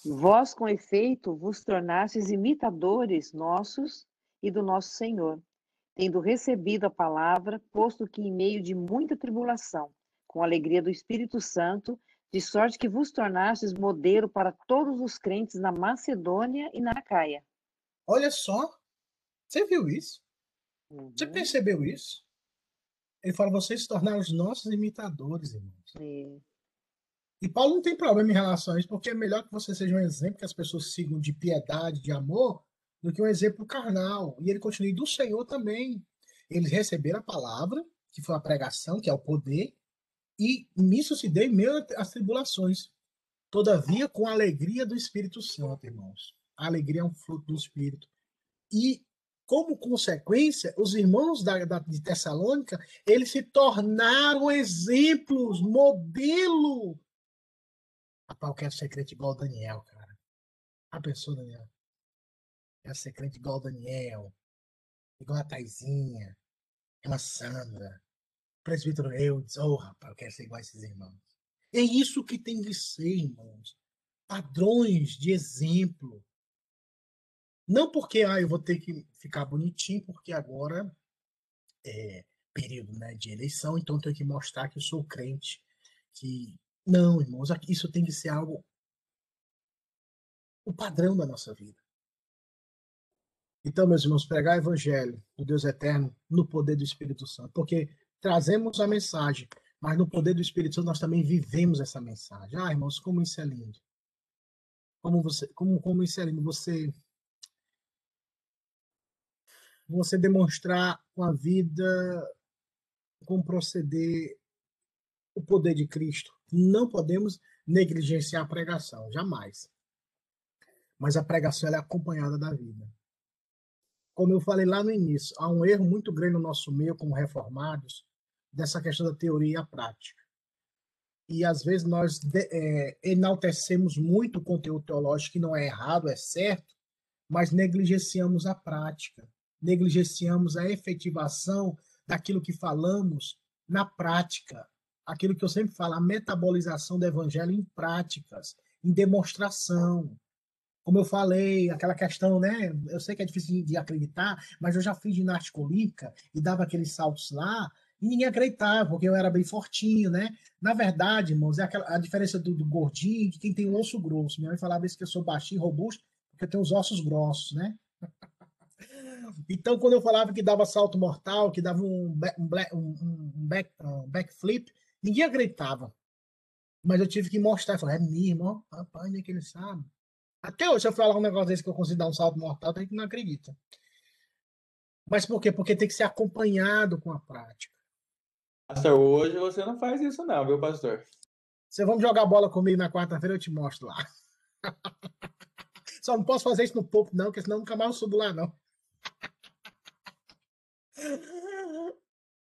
Vós, com efeito, vos tornastes imitadores nossos e do nosso Senhor, tendo recebido a palavra, posto que em meio de muita tribulação, com a alegria do Espírito Santo, de sorte que vos tornastes modelo para todos os crentes na Macedônia e na Acaia. Olha só, você viu isso? Você Uhum. percebeu isso? Ele fala, vocês se tornaram os nossos imitadores, irmãos. É, E Paulo não tem problema em relação a isso, porque é melhor que você seja um exemplo que as pessoas sigam de piedade, de amor, do que um exemplo carnal. E ele continua, e do Senhor também. Eles receberam a palavra, que foi a pregação, que é o poder, e nisso se deu em meio às tribulações. Todavia, com a alegria do Espírito Santo, irmãos. A alegria é um fruto do Espírito. E, como consequência, os irmãos da, da- de Tessalônica, eles se tornaram exemplos, modelo Rapaz, eu quero ser crente igual Daniel, cara. A pessoa, Daniel. Quero ser crente igual o Daniel. Igual a Taizinha. Igual a Sandra. Presbítero Eudes. Oh, rapaz, eu quero ser igual a esses irmãos. É isso que tem de ser, irmãos. padrões de exemplo. Não porque ah, eu vou ter que ficar bonitinho, porque agora é período né, de eleição, então eu tenho que mostrar que eu sou crente. Que não, irmãos, isso tem que ser algo o padrão da nossa vida. Então, meus irmãos, pregar o evangelho do Deus eterno no poder do Espírito Santo, porque trazemos a mensagem, mas no poder do Espírito Santo nós também vivemos essa mensagem. Ah, irmãos, como isso é lindo. Como você, como como isso é lindo você você demonstrar com a vida com proceder o poder de Cristo. Não podemos negligenciar a pregação, jamais. Mas a pregação é acompanhada da vida como eu falei lá no início, há um erro muito grande no nosso meio, como reformados, dessa questão da teoria e a prática. E às vezes nós é, enaltecemos muito o conteúdo teológico, que não é errado, é certo, mas negligenciamos a prática, negligenciamos a efetivação daquilo que falamos na prática. Aquilo que eu sempre falo, a metabolização do evangelho em práticas, em demonstração como eu falei, aquela questão, né? Eu sei que é difícil de acreditar, mas eu já fiz ginástica olímpica e dava aqueles saltos lá, e ninguém acreditava, porque eu era bem fortinho, né? Na verdade, irmãos, é aquela, a diferença do, do gordinho de quem tem o osso grosso. Minha mãe falava isso que eu sou baixinho, robusto, porque eu tenho os ossos grossos, né? Então, quando eu falava que dava salto mortal, que dava um, um, um, um back, backflip, ninguém acreditava. Mas eu tive que mostrar. Falei, é mesmo, ó, rapaz, nem que ele sabe. Até hoje, se eu falar um negócio desse que eu consigo dar um salto mortal, tem que não acredita. Mas por quê? Porque tem que ser acompanhado com a prática. Pastor, hoje você não faz isso não, viu, pastor? Você vamos jogar bola comigo na quarta-feira, eu te mostro lá. Só não posso fazer isso no topo, não, porque senão nunca mais eu subo lá, não.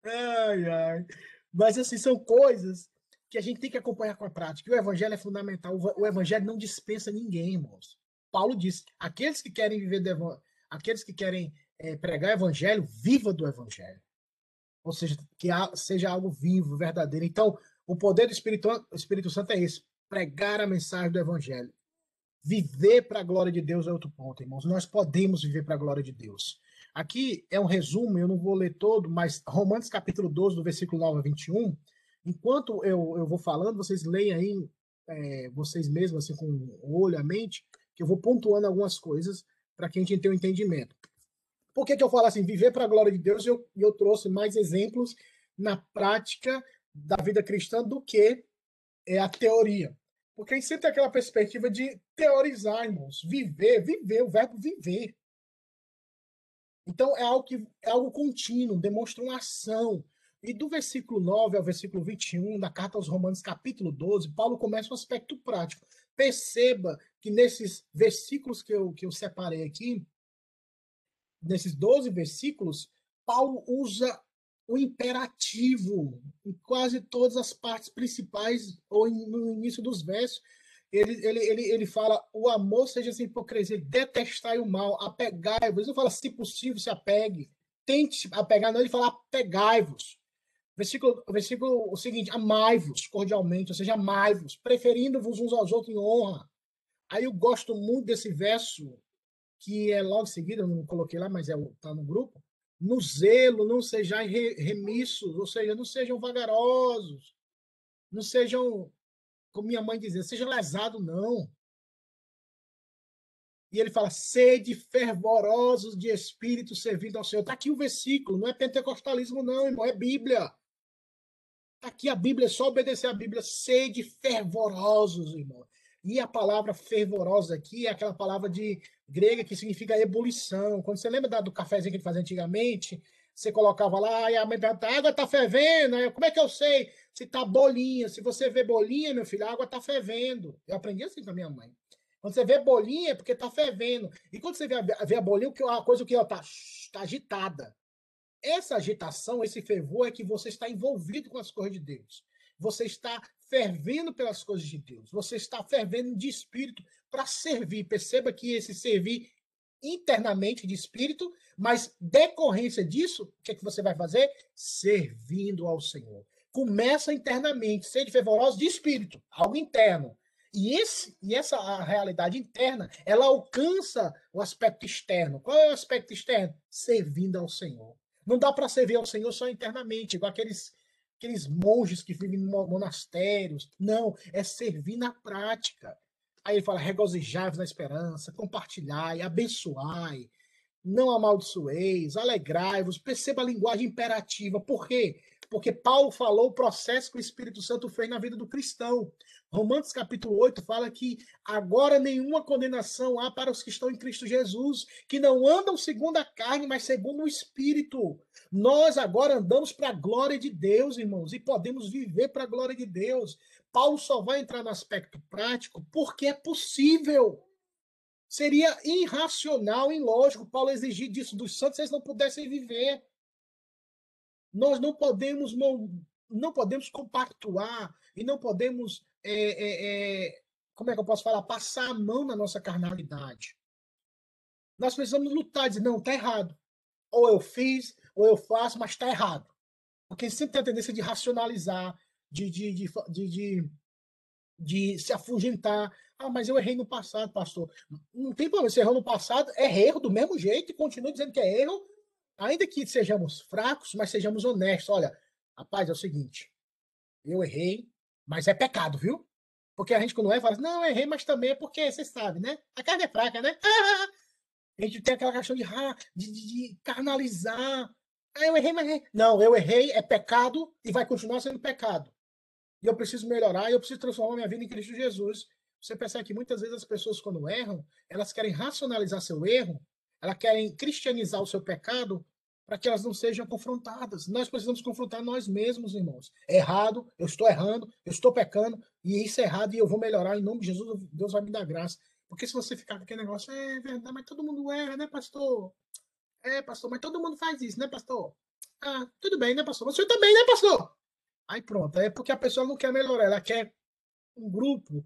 Ai, ai. Mas assim, são coisas que a gente tem que acompanhar com a prática. O evangelho é fundamental. O evangelho não dispensa ninguém, irmãos. Paulo diz: aqueles que querem viver do aqueles que querem é, pregar evangelho, viva do evangelho. Ou seja, que seja algo vivo, verdadeiro. Então, o poder do Espírito, Espírito Santo é esse: pregar a mensagem do evangelho. Viver para a glória de Deus é outro ponto, irmãos. Nós podemos viver para a glória de Deus. Aqui é um resumo, eu não vou ler todo, mas Romanos capítulo 12, do versículo 9 a 21, Enquanto eu, eu vou falando, vocês leem aí, é, vocês mesmos, assim, com o olho, a mente, que eu vou pontuando algumas coisas para que a gente tenha um entendimento. Por que, que eu falo assim, viver para a glória de Deus? E eu, eu trouxe mais exemplos na prática da vida cristã do que é a teoria. Porque a gente sempre tem aquela perspectiva de teorizar, irmãos. Viver, viver, o verbo viver. Então é algo que é algo contínuo, demonstra uma ação, e do versículo 9 ao versículo 21 da carta aos Romanos, capítulo 12, Paulo começa um aspecto prático. Perceba que nesses versículos que eu, que eu separei aqui, nesses 12 versículos, Paulo usa o imperativo em quase todas as partes principais, ou no início dos versos. Ele, ele, ele, ele fala: o amor seja sem hipocrisia, detestai o mal, apegai-vos. Ele não fala, se possível, se apegue. Tente apegar, não, ele fala, apegai-vos. Versículo, versículo o seguinte: amai-vos cordialmente, ou seja, amai-vos, preferindo-vos uns aos outros em honra. Aí eu gosto muito desse verso, que é logo em seguida, eu não coloquei lá, mas é, tá no grupo. No zelo, não sejam remissos, ou seja, não sejam vagarosos, não sejam, como minha mãe dizia, sejam lesados, não. E ele fala: sede fervorosos de espírito servindo ao Senhor. Está aqui o versículo, não é pentecostalismo, não, irmão, é Bíblia. Aqui a Bíblia é só obedecer a Bíblia, sede fervorosos, irmão. E a palavra fervorosa aqui é aquela palavra de grega que significa ebulição. Quando você lembra do cafezinho que ele fazia antigamente, você colocava lá e a água está fervendo. Como é que eu sei se está bolinha? Se você vê bolinha, meu filho, a água está fervendo. Eu aprendi assim com a minha mãe. Quando você vê bolinha é porque está fervendo. E quando você vê vê a bolinha, a coisa que está tá agitada. Essa agitação, esse fervor é que você está envolvido com as coisas de Deus. Você está fervendo pelas coisas de Deus. Você está fervendo de espírito para servir. Perceba que esse servir internamente de espírito, mas decorrência disso, o que, é que você vai fazer? Servindo ao Senhor. Começa internamente, sede fervoroso de espírito, algo interno. E, esse, e essa realidade interna, ela alcança o aspecto externo. Qual é o aspecto externo? Servindo ao Senhor. Não dá para servir ao Senhor só internamente, igual aqueles, aqueles monges que vivem em monastérios. Não, é servir na prática. Aí ele fala: regozijai-vos na esperança, compartilhai, abençoai, não amaldiçoeis, alegrai-vos. Perceba a linguagem imperativa. Por quê? Porque Paulo falou o processo que o Espírito Santo fez na vida do cristão. Romanos capítulo 8 fala que agora nenhuma condenação há para os que estão em Cristo Jesus, que não andam segundo a carne, mas segundo o Espírito. Nós agora andamos para a glória de Deus, irmãos, e podemos viver para a glória de Deus. Paulo só vai entrar no aspecto prático porque é possível. Seria irracional, ilógico Paulo exigir disso dos santos se eles não pudessem viver. Nós não podemos não, não podemos compactuar e não podemos é, é, é, como é que eu posso falar passar a mão na nossa carnalidade. Nós precisamos lutar, dizer não, está errado. Ou eu fiz, ou eu faço, mas está errado. Porque sempre tem a tendência de racionalizar, de, de, de, de, de, de se afugentar. Ah, mas eu errei no passado, pastor. Não tem problema, você errou no passado, é erro do mesmo jeito e continua dizendo que é erro, ainda que sejamos fracos, mas sejamos honestos. Olha, rapaz, é o seguinte, eu errei, mas é pecado, viu? Porque a gente, quando erra, fala assim, não, errei, mas também é porque, você sabe, né? A carne é fraca, né? A gente tem aquela questão de, de, de carnalizar. Ah, eu errei, mas errei. Não, eu errei, é pecado e vai continuar sendo pecado. E eu preciso melhorar, eu preciso transformar minha vida em Cristo Jesus. Você percebe que muitas vezes as pessoas, quando erram, elas querem racionalizar seu erro, elas querem cristianizar o seu pecado para que elas não sejam confrontadas. Nós precisamos confrontar nós mesmos, irmãos. Errado, eu estou errando, eu estou pecando, e isso é errado, e eu vou melhorar em nome de Jesus, Deus vai me dar graça. Porque se você ficar com aquele negócio, é verdade, mas todo mundo erra, né, pastor? É, pastor, mas todo mundo faz isso, né, pastor? Ah, tudo bem, né, pastor? Você também, né, pastor? Aí pronto, é porque a pessoa não quer melhorar, ela quer um grupo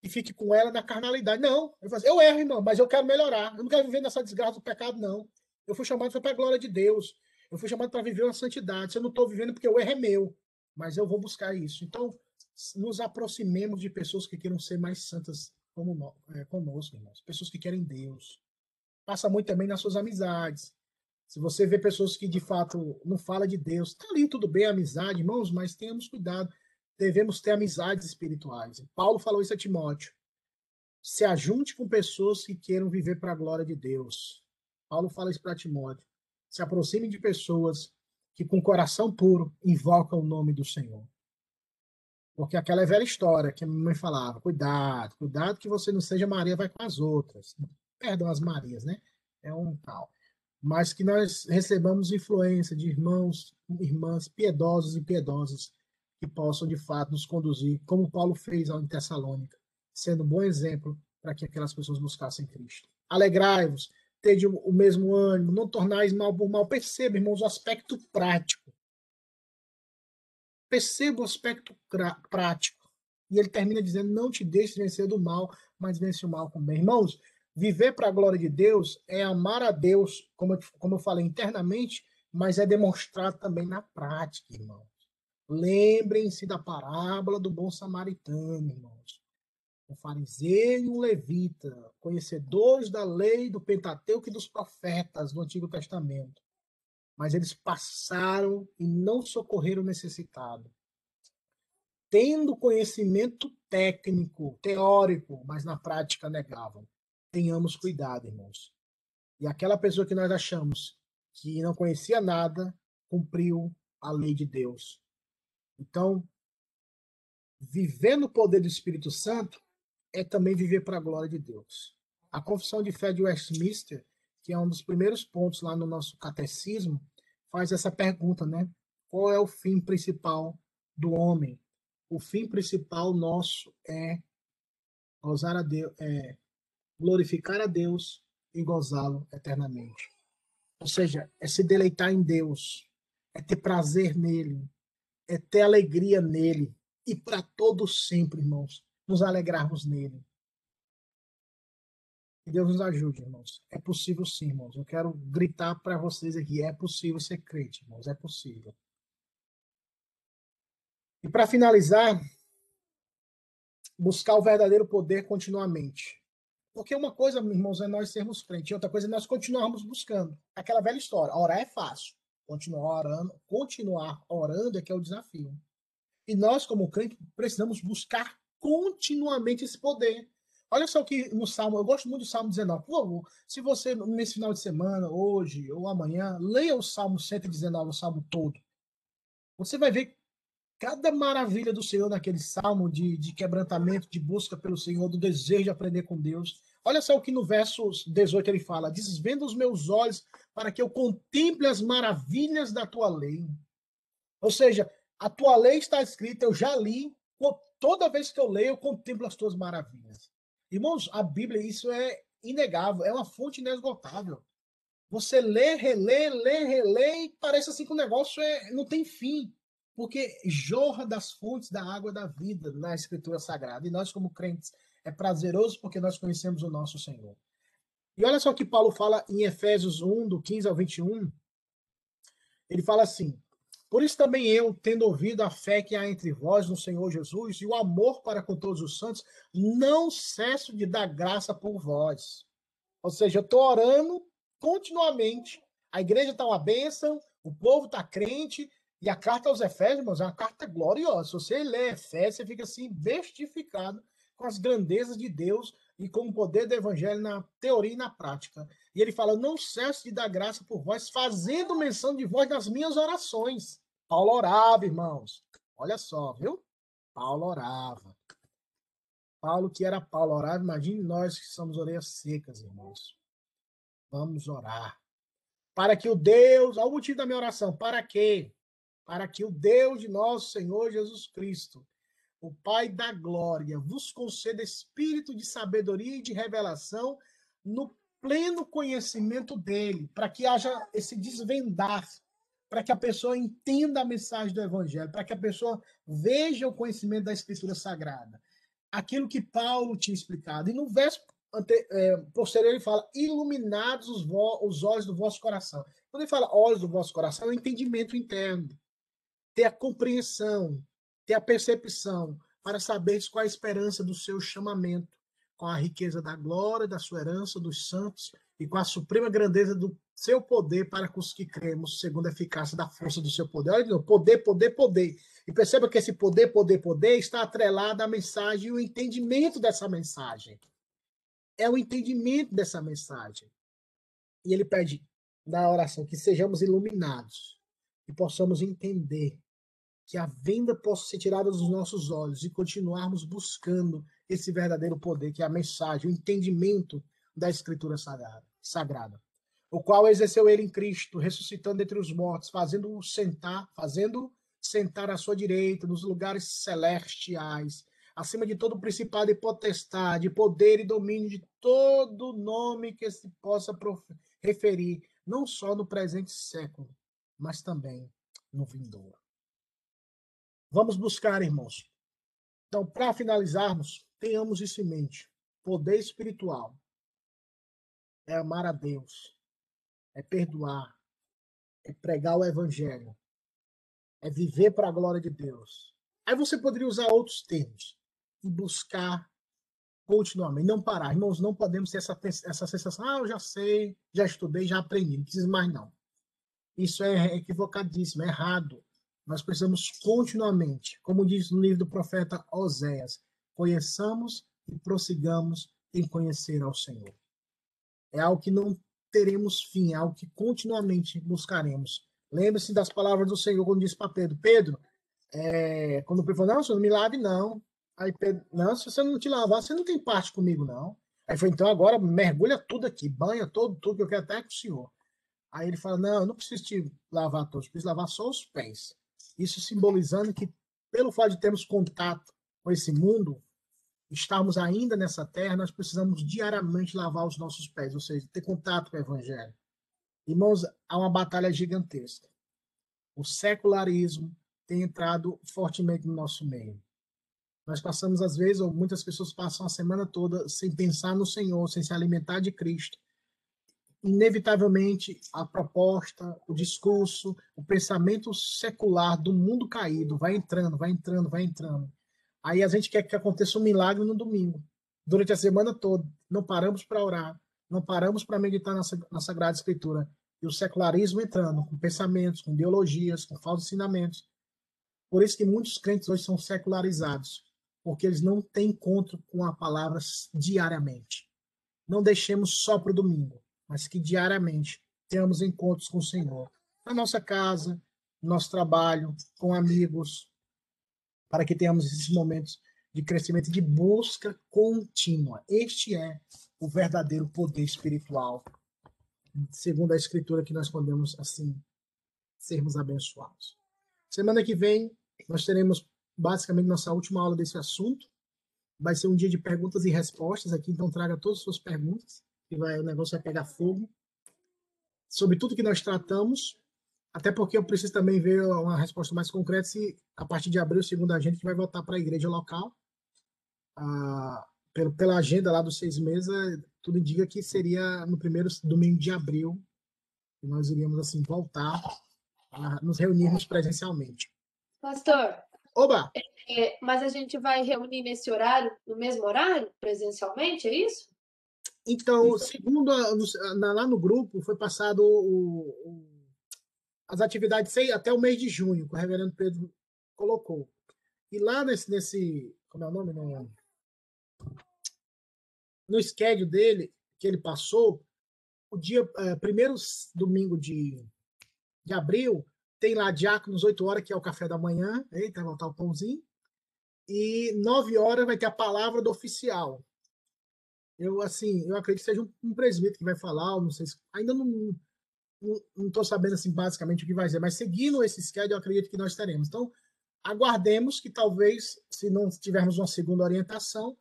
que fique com ela na carnalidade. Não, eu, assim, eu erro, irmão, mas eu quero melhorar. Eu não quero viver nessa desgraça do pecado, não. Eu fui chamado para a glória de Deus. Eu fui chamado para viver uma santidade. Se eu não estou vivendo porque o erro é meu, mas eu vou buscar isso. Então, nos aproximemos de pessoas que queiram ser mais santas como nós, é, conosco, irmãos. Pessoas que querem Deus. Passa muito também nas suas amizades. Se você vê pessoas que de fato não falam de Deus, tá ali tudo bem, amizade, irmãos, mas tenhamos cuidado. Devemos ter amizades espirituais. Paulo falou isso a Timóteo. Se ajunte com pessoas que queiram viver para a glória de Deus. Paulo fala isso para Timóteo. Se aproxime de pessoas que, com coração puro, invocam o nome do Senhor. Porque aquela é velha história que a minha mãe falava: cuidado, cuidado que você não seja Maria, vai com as outras. Perdão, as Marias, né? É um tal. Mas que nós recebamos influência de irmãos, irmãs piedosos e piedosas que possam, de fato, nos conduzir, como Paulo fez em Tessalônica, sendo um bom exemplo para que aquelas pessoas buscassem Cristo. Alegrai-vos, ter o mesmo ânimo, não tornais mal por mal. Perceba, irmãos, o aspecto prático. Perceba o aspecto prático. E ele termina dizendo: Não te deixes vencer do mal, mas vence o mal com bem. Irmãos, viver para a glória de Deus é amar a Deus, como eu, como eu falei internamente, mas é demonstrado também na prática, irmãos. Lembrem-se da parábola do bom samaritano, irmãos um fariseu e um levita, conhecedores da lei, do Pentateuco e dos profetas do Antigo Testamento. Mas eles passaram e não socorreram o necessitado. Tendo conhecimento técnico, teórico, mas na prática negavam. Tenhamos cuidado, irmãos. E aquela pessoa que nós achamos que não conhecia nada, cumpriu a lei de Deus. Então, vivendo o poder do Espírito Santo, é também viver para a glória de Deus. A confissão de fé de Westminster, que é um dos primeiros pontos lá no nosso catecismo, faz essa pergunta, né? Qual é o fim principal do homem? O fim principal nosso é gozar a Deus, é glorificar a Deus e gozá-lo eternamente. Ou seja, é se deleitar em Deus, é ter prazer nele, é ter alegria nele e para todos sempre, irmãos nos alegrarmos nele. Que Deus nos ajude, irmãos. É possível sim, irmãos. Eu quero gritar para vocês aqui: é possível ser crente, irmãos. É possível. E para finalizar, buscar o verdadeiro poder continuamente. Porque uma coisa, irmãos, é nós sermos crentes, outra coisa é nós continuarmos buscando. Aquela velha história, orar é fácil, continuar orando, continuar orando é que é o desafio. E nós, como crentes, precisamos buscar continuamente esse poder. Olha só que no Salmo, eu gosto muito do Salmo 19. Por favor, se você, nesse final de semana, hoje ou amanhã, leia o Salmo 119, o Salmo todo. Você vai ver cada maravilha do Senhor naquele salmo de, de quebrantamento, de busca pelo Senhor, do desejo de aprender com Deus. Olha só o que no verso 18 ele fala: Desvenda os meus olhos para que eu contemple as maravilhas da tua lei. Ou seja, a tua lei está escrita, eu já li, toda vez que eu leio, eu contemplo as tuas maravilhas. Irmãos, a Bíblia, isso é inegável, é uma fonte inesgotável. Você lê, relê, lê, relê, e parece assim que o negócio é, não tem fim porque jorra das fontes da água da vida na Escritura Sagrada. E nós, como crentes, é prazeroso porque nós conhecemos o nosso Senhor. E olha só o que Paulo fala em Efésios 1, do 15 ao 21. Ele fala assim: Por isso também eu, tendo ouvido a fé que há entre vós no Senhor Jesus e o amor para com todos os santos, não cesso de dar graça por vós. Ou seja, eu estou orando continuamente. A igreja está uma bênção, o povo está crente, e a carta aos Efésios, irmãos, é uma carta gloriosa. Se você lê Efésios, você fica assim, bestificado com as grandezas de Deus e com o poder do evangelho na teoria e na prática. E ele fala: Não cesse de dar graça por vós, fazendo menção de vós nas minhas orações. Paulo orava, irmãos. Olha só, viu? Paulo orava. Paulo, que era Paulo, orava. Imagine nós que somos orelhas secas, irmãos. Vamos orar. Para que o Deus, ao motivo da minha oração, para que para que o Deus de nosso Senhor Jesus Cristo, o Pai da glória, vos conceda espírito de sabedoria e de revelação no pleno conhecimento dele, para que haja esse desvendar, para que a pessoa entenda a mensagem do evangelho, para que a pessoa veja o conhecimento da escritura sagrada. Aquilo que Paulo tinha explicado. E no verso ante, é, posterior ele fala: iluminados os, os olhos do vosso coração. Quando ele fala olhos do vosso coração, é o entendimento interno ter a compreensão, ter a percepção, para saber qual a esperança do seu chamamento, com a riqueza da glória, da sua herança, dos santos, e com a suprema grandeza do seu poder para com os que cremos, segundo a eficácia da força do seu poder. Olha, poder, poder, poder. E perceba que esse poder, poder, poder está atrelado à mensagem e o entendimento dessa mensagem. É o entendimento dessa mensagem. E ele pede na oração que sejamos iluminados e possamos entender que a venda possa ser tirada dos nossos olhos e continuarmos buscando esse verdadeiro poder, que é a mensagem, o entendimento da Escritura Sagrada, o qual exerceu ele em Cristo, ressuscitando entre os mortos, fazendo-o sentar, fazendo sentar à sua direita nos lugares celestiais, acima de todo principado e potestade, poder e domínio de todo nome que se possa referir, não só no presente século, mas também no vindouro. Vamos buscar, irmãos. Então, para finalizarmos, tenhamos isso em mente. Poder espiritual é amar a Deus, é perdoar, é pregar o evangelho, é viver para a glória de Deus. Aí você poderia usar outros termos e buscar continuamente, não parar. Irmãos, não podemos ter essa, essa sensação, ah, eu já sei, já estudei, já aprendi, não preciso mais não. Isso é equivocadíssimo, é errado. Nós precisamos continuamente, como diz no livro do profeta Oséias, conheçamos e prossigamos em conhecer ao Senhor. É algo que não teremos fim, é algo que continuamente buscaremos. Lembre-se das palavras do Senhor quando disse para Pedro: Pedro, é, quando Pedro falou, não, senhor, não me lave, não. Aí Pedro, não, se você não te lavar, você não tem parte comigo, não. Aí foi, então agora mergulha tudo aqui, banha todo, tudo que eu quero até com o senhor. Aí ele fala, não, eu não preciso te lavar todos, preciso lavar só os pés. Isso simbolizando que, pelo fato de termos contato com esse mundo, estarmos ainda nessa terra, nós precisamos diariamente lavar os nossos pés, ou seja, ter contato com o Evangelho. Irmãos, há uma batalha gigantesca. O secularismo tem entrado fortemente no nosso meio. Nós passamos, às vezes, ou muitas pessoas passam a semana toda sem pensar no Senhor, sem se alimentar de Cristo, inevitavelmente a proposta, o discurso, o pensamento secular do mundo caído vai entrando, vai entrando, vai entrando. Aí a gente quer que aconteça um milagre no domingo, durante a semana toda. Não paramos para orar, não paramos para meditar na, Sagrada Escritura. E o secularismo entrando com pensamentos, com ideologias, com falsos ensinamentos. Por isso que muitos crentes hoje são secularizados, porque eles não têm encontro com a palavra diariamente. Não deixemos só para o domingo, mas que diariamente tenhamos encontros com o Senhor. Na nossa casa, no nosso trabalho, com amigos, para que tenhamos esses momentos de crescimento de busca contínua. Este é o verdadeiro poder espiritual, segundo a escritura que nós podemos assim sermos abençoados. Semana que vem nós teremos basicamente nossa última aula desse assunto. Vai ser um dia de perguntas e respostas aqui, então traga todas as suas perguntas, que vai, o negócio vai pegar fogo. Sobre tudo que nós tratamos, até porque eu preciso também ver uma resposta mais concreta se a partir de abril, segundo a gente, vai voltar para a igreja local. Ah, pelo, pela agenda lá dos seis meses, tudo indica que seria no primeiro domingo de abril que nós iríamos assim voltar a nos reunirmos presencialmente. Pastor, Oba! é, mas a gente vai reunir nesse horário, no mesmo horário, presencialmente, é isso? Então, segundo a- lá no grupo, foi passado o- o- as atividades sei, até o mês de junho, que o reverendo Pedro colocou. E lá nesse, nesse como é o nome? No, no schedule dele, que ele passou, o dia, eh, primeiro domingo de, de abril, tem lá diáconos 8 horas, que é o café da manhã, eita, vai voltar o pãozinho, e 9 horas vai ter a palavra do oficial. Eu, assim, eu acredito que seja um, um presbítero que vai falar, não sei se, ainda não não estou sabendo, assim, basicamente o que vai ser, mas seguindo esse schedule, eu acredito que nós teremos. Então, aguardemos que talvez, se não tivermos uma segunda orientação,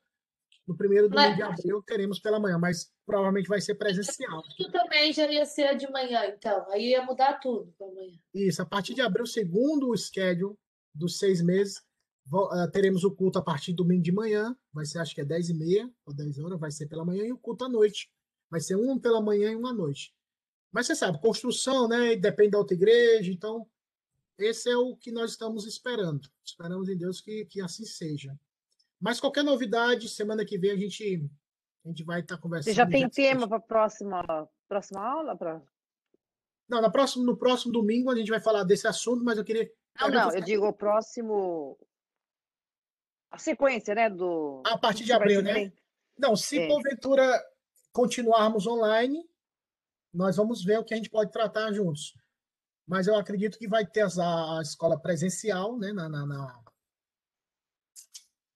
no primeiro domingo de abril teremos pela manhã, mas provavelmente vai ser presencial. Isso também já ia ser de manhã, então. Aí ia mudar tudo para amanhã. Isso, a partir de abril, segundo o schedule dos seis meses, ah, teremos o culto a partir do domingo de manhã, vai ser acho que é 10 e meia ou 10 horas, vai ser pela manhã, e o culto à noite. Vai ser um pela manhã e um à noite. Mas você sabe, construção, né? Depende da outra igreja, então esse é o que nós estamos esperando. Esperamos em Deus que, que assim seja. Mas qualquer novidade, semana que vem a gente, a gente vai estar conversando. Você já tem e tema para a próxima, próxima aula? Pra... Não, no próximo, no próximo domingo a gente vai falar desse assunto, mas eu queria. Não, não, eu digo o próximo. A sequência, né? Do. A partir de abril, né? Não, se É. porventura continuarmos online, nós vamos ver o que a gente pode tratar juntos. Mas eu acredito que vai ter a, a escola presencial, né, na, na, na,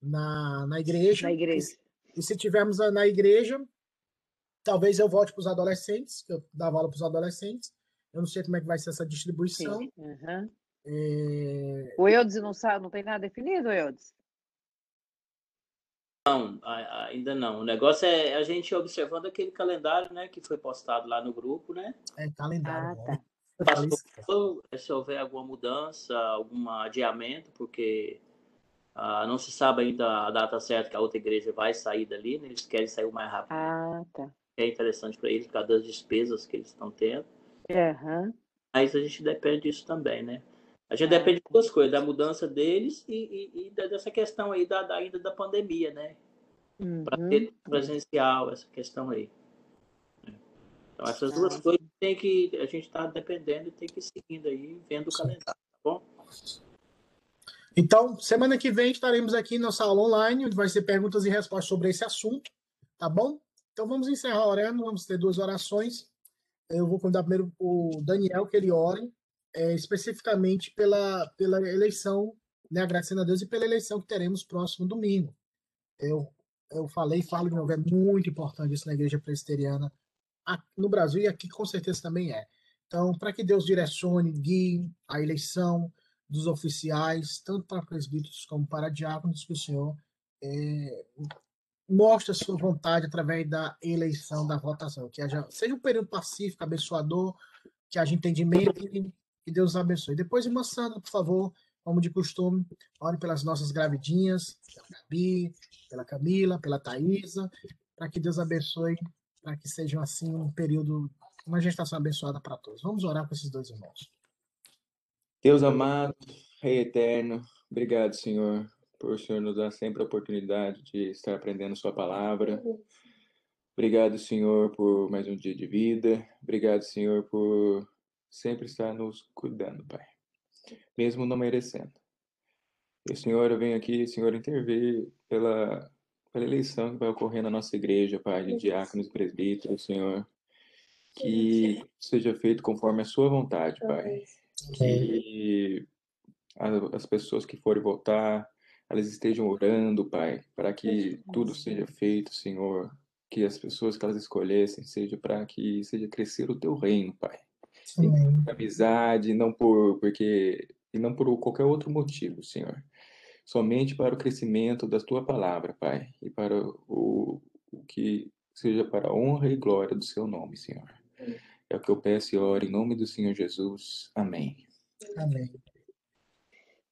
na, na igreja. Na igreja. E se tivermos a- na igreja, talvez eu volte para os adolescentes, que eu dava aula para os adolescentes. Eu não sei como é que vai ser essa distribuição. Sim. É, O Eudes não sabe, não tem nada definido, Eudes? Não, ainda não. O negócio é a gente observando aquele calendário, né, que foi postado lá no grupo, né? é calendário. Ah, né? tá. Passou, se houver alguma mudança, algum adiamento, porque ah, não se sabe ainda a data certa que a outra igreja vai sair dali, né? Eles querem sair o mais rápido. Ah, tá. É interessante para eles, por causa das despesas que eles estão tendo. Aham. Mas a gente depende disso também, né? A gente Ah, depende de duas coisas, da mudança deles e, e- e dessa questão aí da, da ainda da pandemia, né? Para Uhum. ter presencial, essa questão aí. Então, essas duas coisas tem que, a gente está dependendo e tem que ir seguindo aí, vendo o calendário, tá bom? Então, semana que vem estaremos aqui nossa aula online, onde vai ser perguntas e respostas sobre esse assunto, tá bom? Então vamos encerrar orando, vamos ter duas orações. Eu vou convidar primeiro o Daniel que ele ore, é, especificamente pela, pela eleição, né, agradecendo a Deus, e pela eleição que teremos próximo domingo. Eu, eu falei e falo de novo, é muito importante isso na igreja presbiteriana, no Brasil e aqui com certeza também é. Então, para que Deus direcione, guie a eleição, dos oficiais, tanto para presbíteros como para diáconos, que o Senhor é, mostre a sua vontade através da eleição, da votação. Que haja, seja um período pacífico, abençoador, que haja entendimento e que Deus abençoe. Depois, Sandra, por favor, como de costume, ore pelas nossas gravidinhas, pela Gabi, pela Camila, pela Thaisa, para que Deus abençoe, para que seja assim um período, uma gestação abençoada para todos. Vamos orar com esses dois irmãos. Deus amado, Rei eterno, obrigado, Senhor, por o Senhor nos dar sempre a oportunidade de estar aprendendo Sua palavra. Obrigado, Senhor, por mais um dia de vida. Obrigado, Senhor, por sempre estar nos cuidando, Pai, mesmo não merecendo. E, Senhor, eu venho aqui, Senhor, intervir pela, pela eleição que vai ocorrer na nossa igreja, Pai, de diáconos e presbíteros, Senhor. Que seja feito conforme a Sua vontade, Pai. Que as pessoas que forem votar, elas estejam orando, Pai, para que tudo seja feito, Senhor. Que as pessoas que elas escolhessem seja para que seja crescer o Teu reino, Pai Amém. amizade, não por porque e não por qualquer outro motivo, Senhor. Somente para o crescimento da tua palavra, Pai, e para o, o que seja para a honra e glória do seu nome, Senhor. É o que eu peço e oro em nome do Senhor Jesus. Amém. Amém.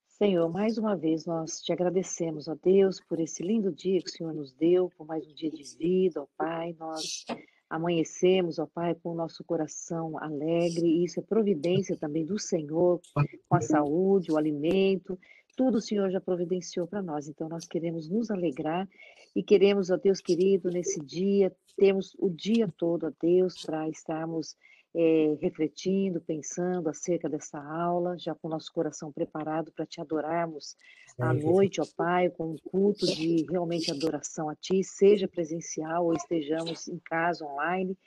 Senhor, mais uma vez nós te agradecemos, ó Deus, por esse lindo dia que o Senhor nos deu, por mais um dia de vida, ó Pai. Nós amanhecemos, ó Pai, com o nosso coração alegre, e isso é providência também do Senhor, com a saúde, o alimento, tudo o Senhor já providenciou para nós. Então nós queremos nos alegrar e queremos, ó Deus querido, nesse dia, temos o dia todo, ó Deus, para estarmos eh, refletindo, pensando acerca dessa aula, já com o nosso coração preparado para te adorarmos à noite, ó Pai, com um culto de realmente adoração a Ti, seja presencial ou estejamos em casa, online,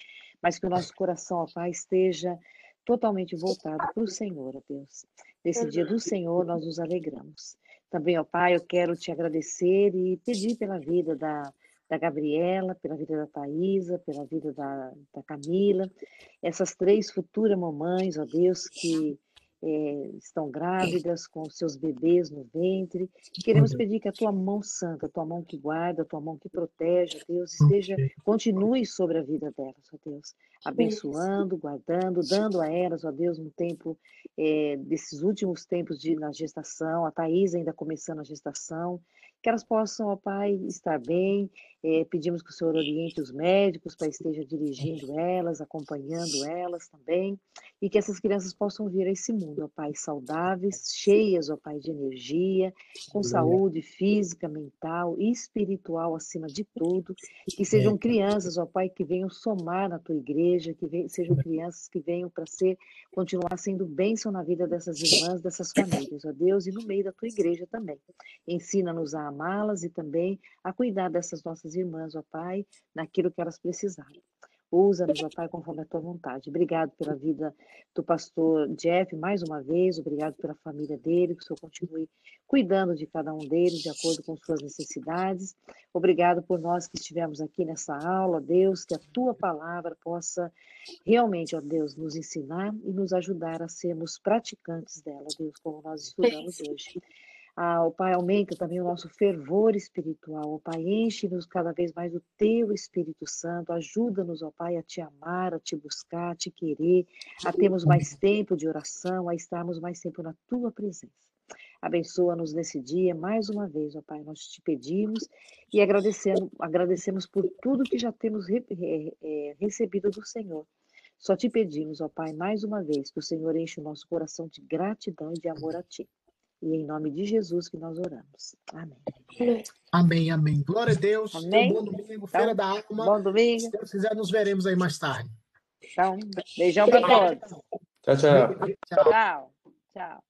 mas que o nosso coração, ó Pai, esteja totalmente voltado para o Senhor, ó Deus. Nesse dia do Senhor, nós nos alegramos. Também, ó Pai, eu quero te agradecer e pedir pela vida da, da Gabriela, pela vida da Thaisa, pela vida da, da Camila, essas três futuras mamães, ó Deus, que eh, estão grávidas com seus bebês no ventre. Queremos pedir que a tua mão santa, a tua mão que guarda, a tua mão que protege, Deus, esteja, continue sobre a vida delas, ó Deus, abençoando, guardando, dando a elas, ó Deus, um tempo eh, desses últimos tempos de na gestação, a Thaís ainda começando a gestação, que elas possam, ó Pai, estar bem. Eh, pedimos que o Senhor oriente os médicos para esteja dirigindo elas, acompanhando elas também, e que essas crianças possam vir a esse mundo, ó Pai, saudáveis, cheias, ó Pai, de energia, com saúde física, mental e espiritual acima de tudo, que sejam crianças, ó Pai, que venham somar na tua igreja, que ven- sejam crianças que venham para ser, continuar sendo bênção na vida dessas irmãs, dessas famílias, ó Deus, e no meio da tua igreja também. Ensina-nos a amá-las e também a cuidar dessas nossas irmãs, ó Pai, naquilo que elas precisarem. Usa-nos, ó Pai, conforme a tua vontade. Obrigado pela vida do pastor Jeff, mais uma vez. Obrigado pela família dele, que o Senhor continue cuidando de cada um deles, de acordo com suas necessidades. Obrigado por nós que estivemos aqui nessa aula, Deus, que a tua palavra possa realmente, ó Deus, nos ensinar e nos ajudar a sermos praticantes dela, Deus, como nós estudamos hoje. Ah, ó Pai, aumenta também o nosso fervor espiritual. Ó Pai, enche-nos cada vez mais do Teu Espírito Santo. Ajuda-nos, ó Pai, a Te amar, a Te buscar, a Te querer, a termos mais tempo de oração, a estarmos mais tempo na Tua presença. Abençoa-nos nesse dia, mais uma vez, ó Pai, nós te pedimos e agradecemos, agradecemos por tudo que já temos re- re- eh, recebido do Senhor. Só te pedimos, ó Pai, mais uma vez, que o Senhor enche o nosso coração de gratidão e de amor a Ti. E em nome de Jesus que nós oramos. Amém. Amém, amém. Glória a Deus. Amém. um bom domingo, feira da alma. Bom domingo. Se Deus quiser, nos veremos aí mais tarde. Então, beijão para todos. Tchau, tchau. Tchau. Tchau. Tchau.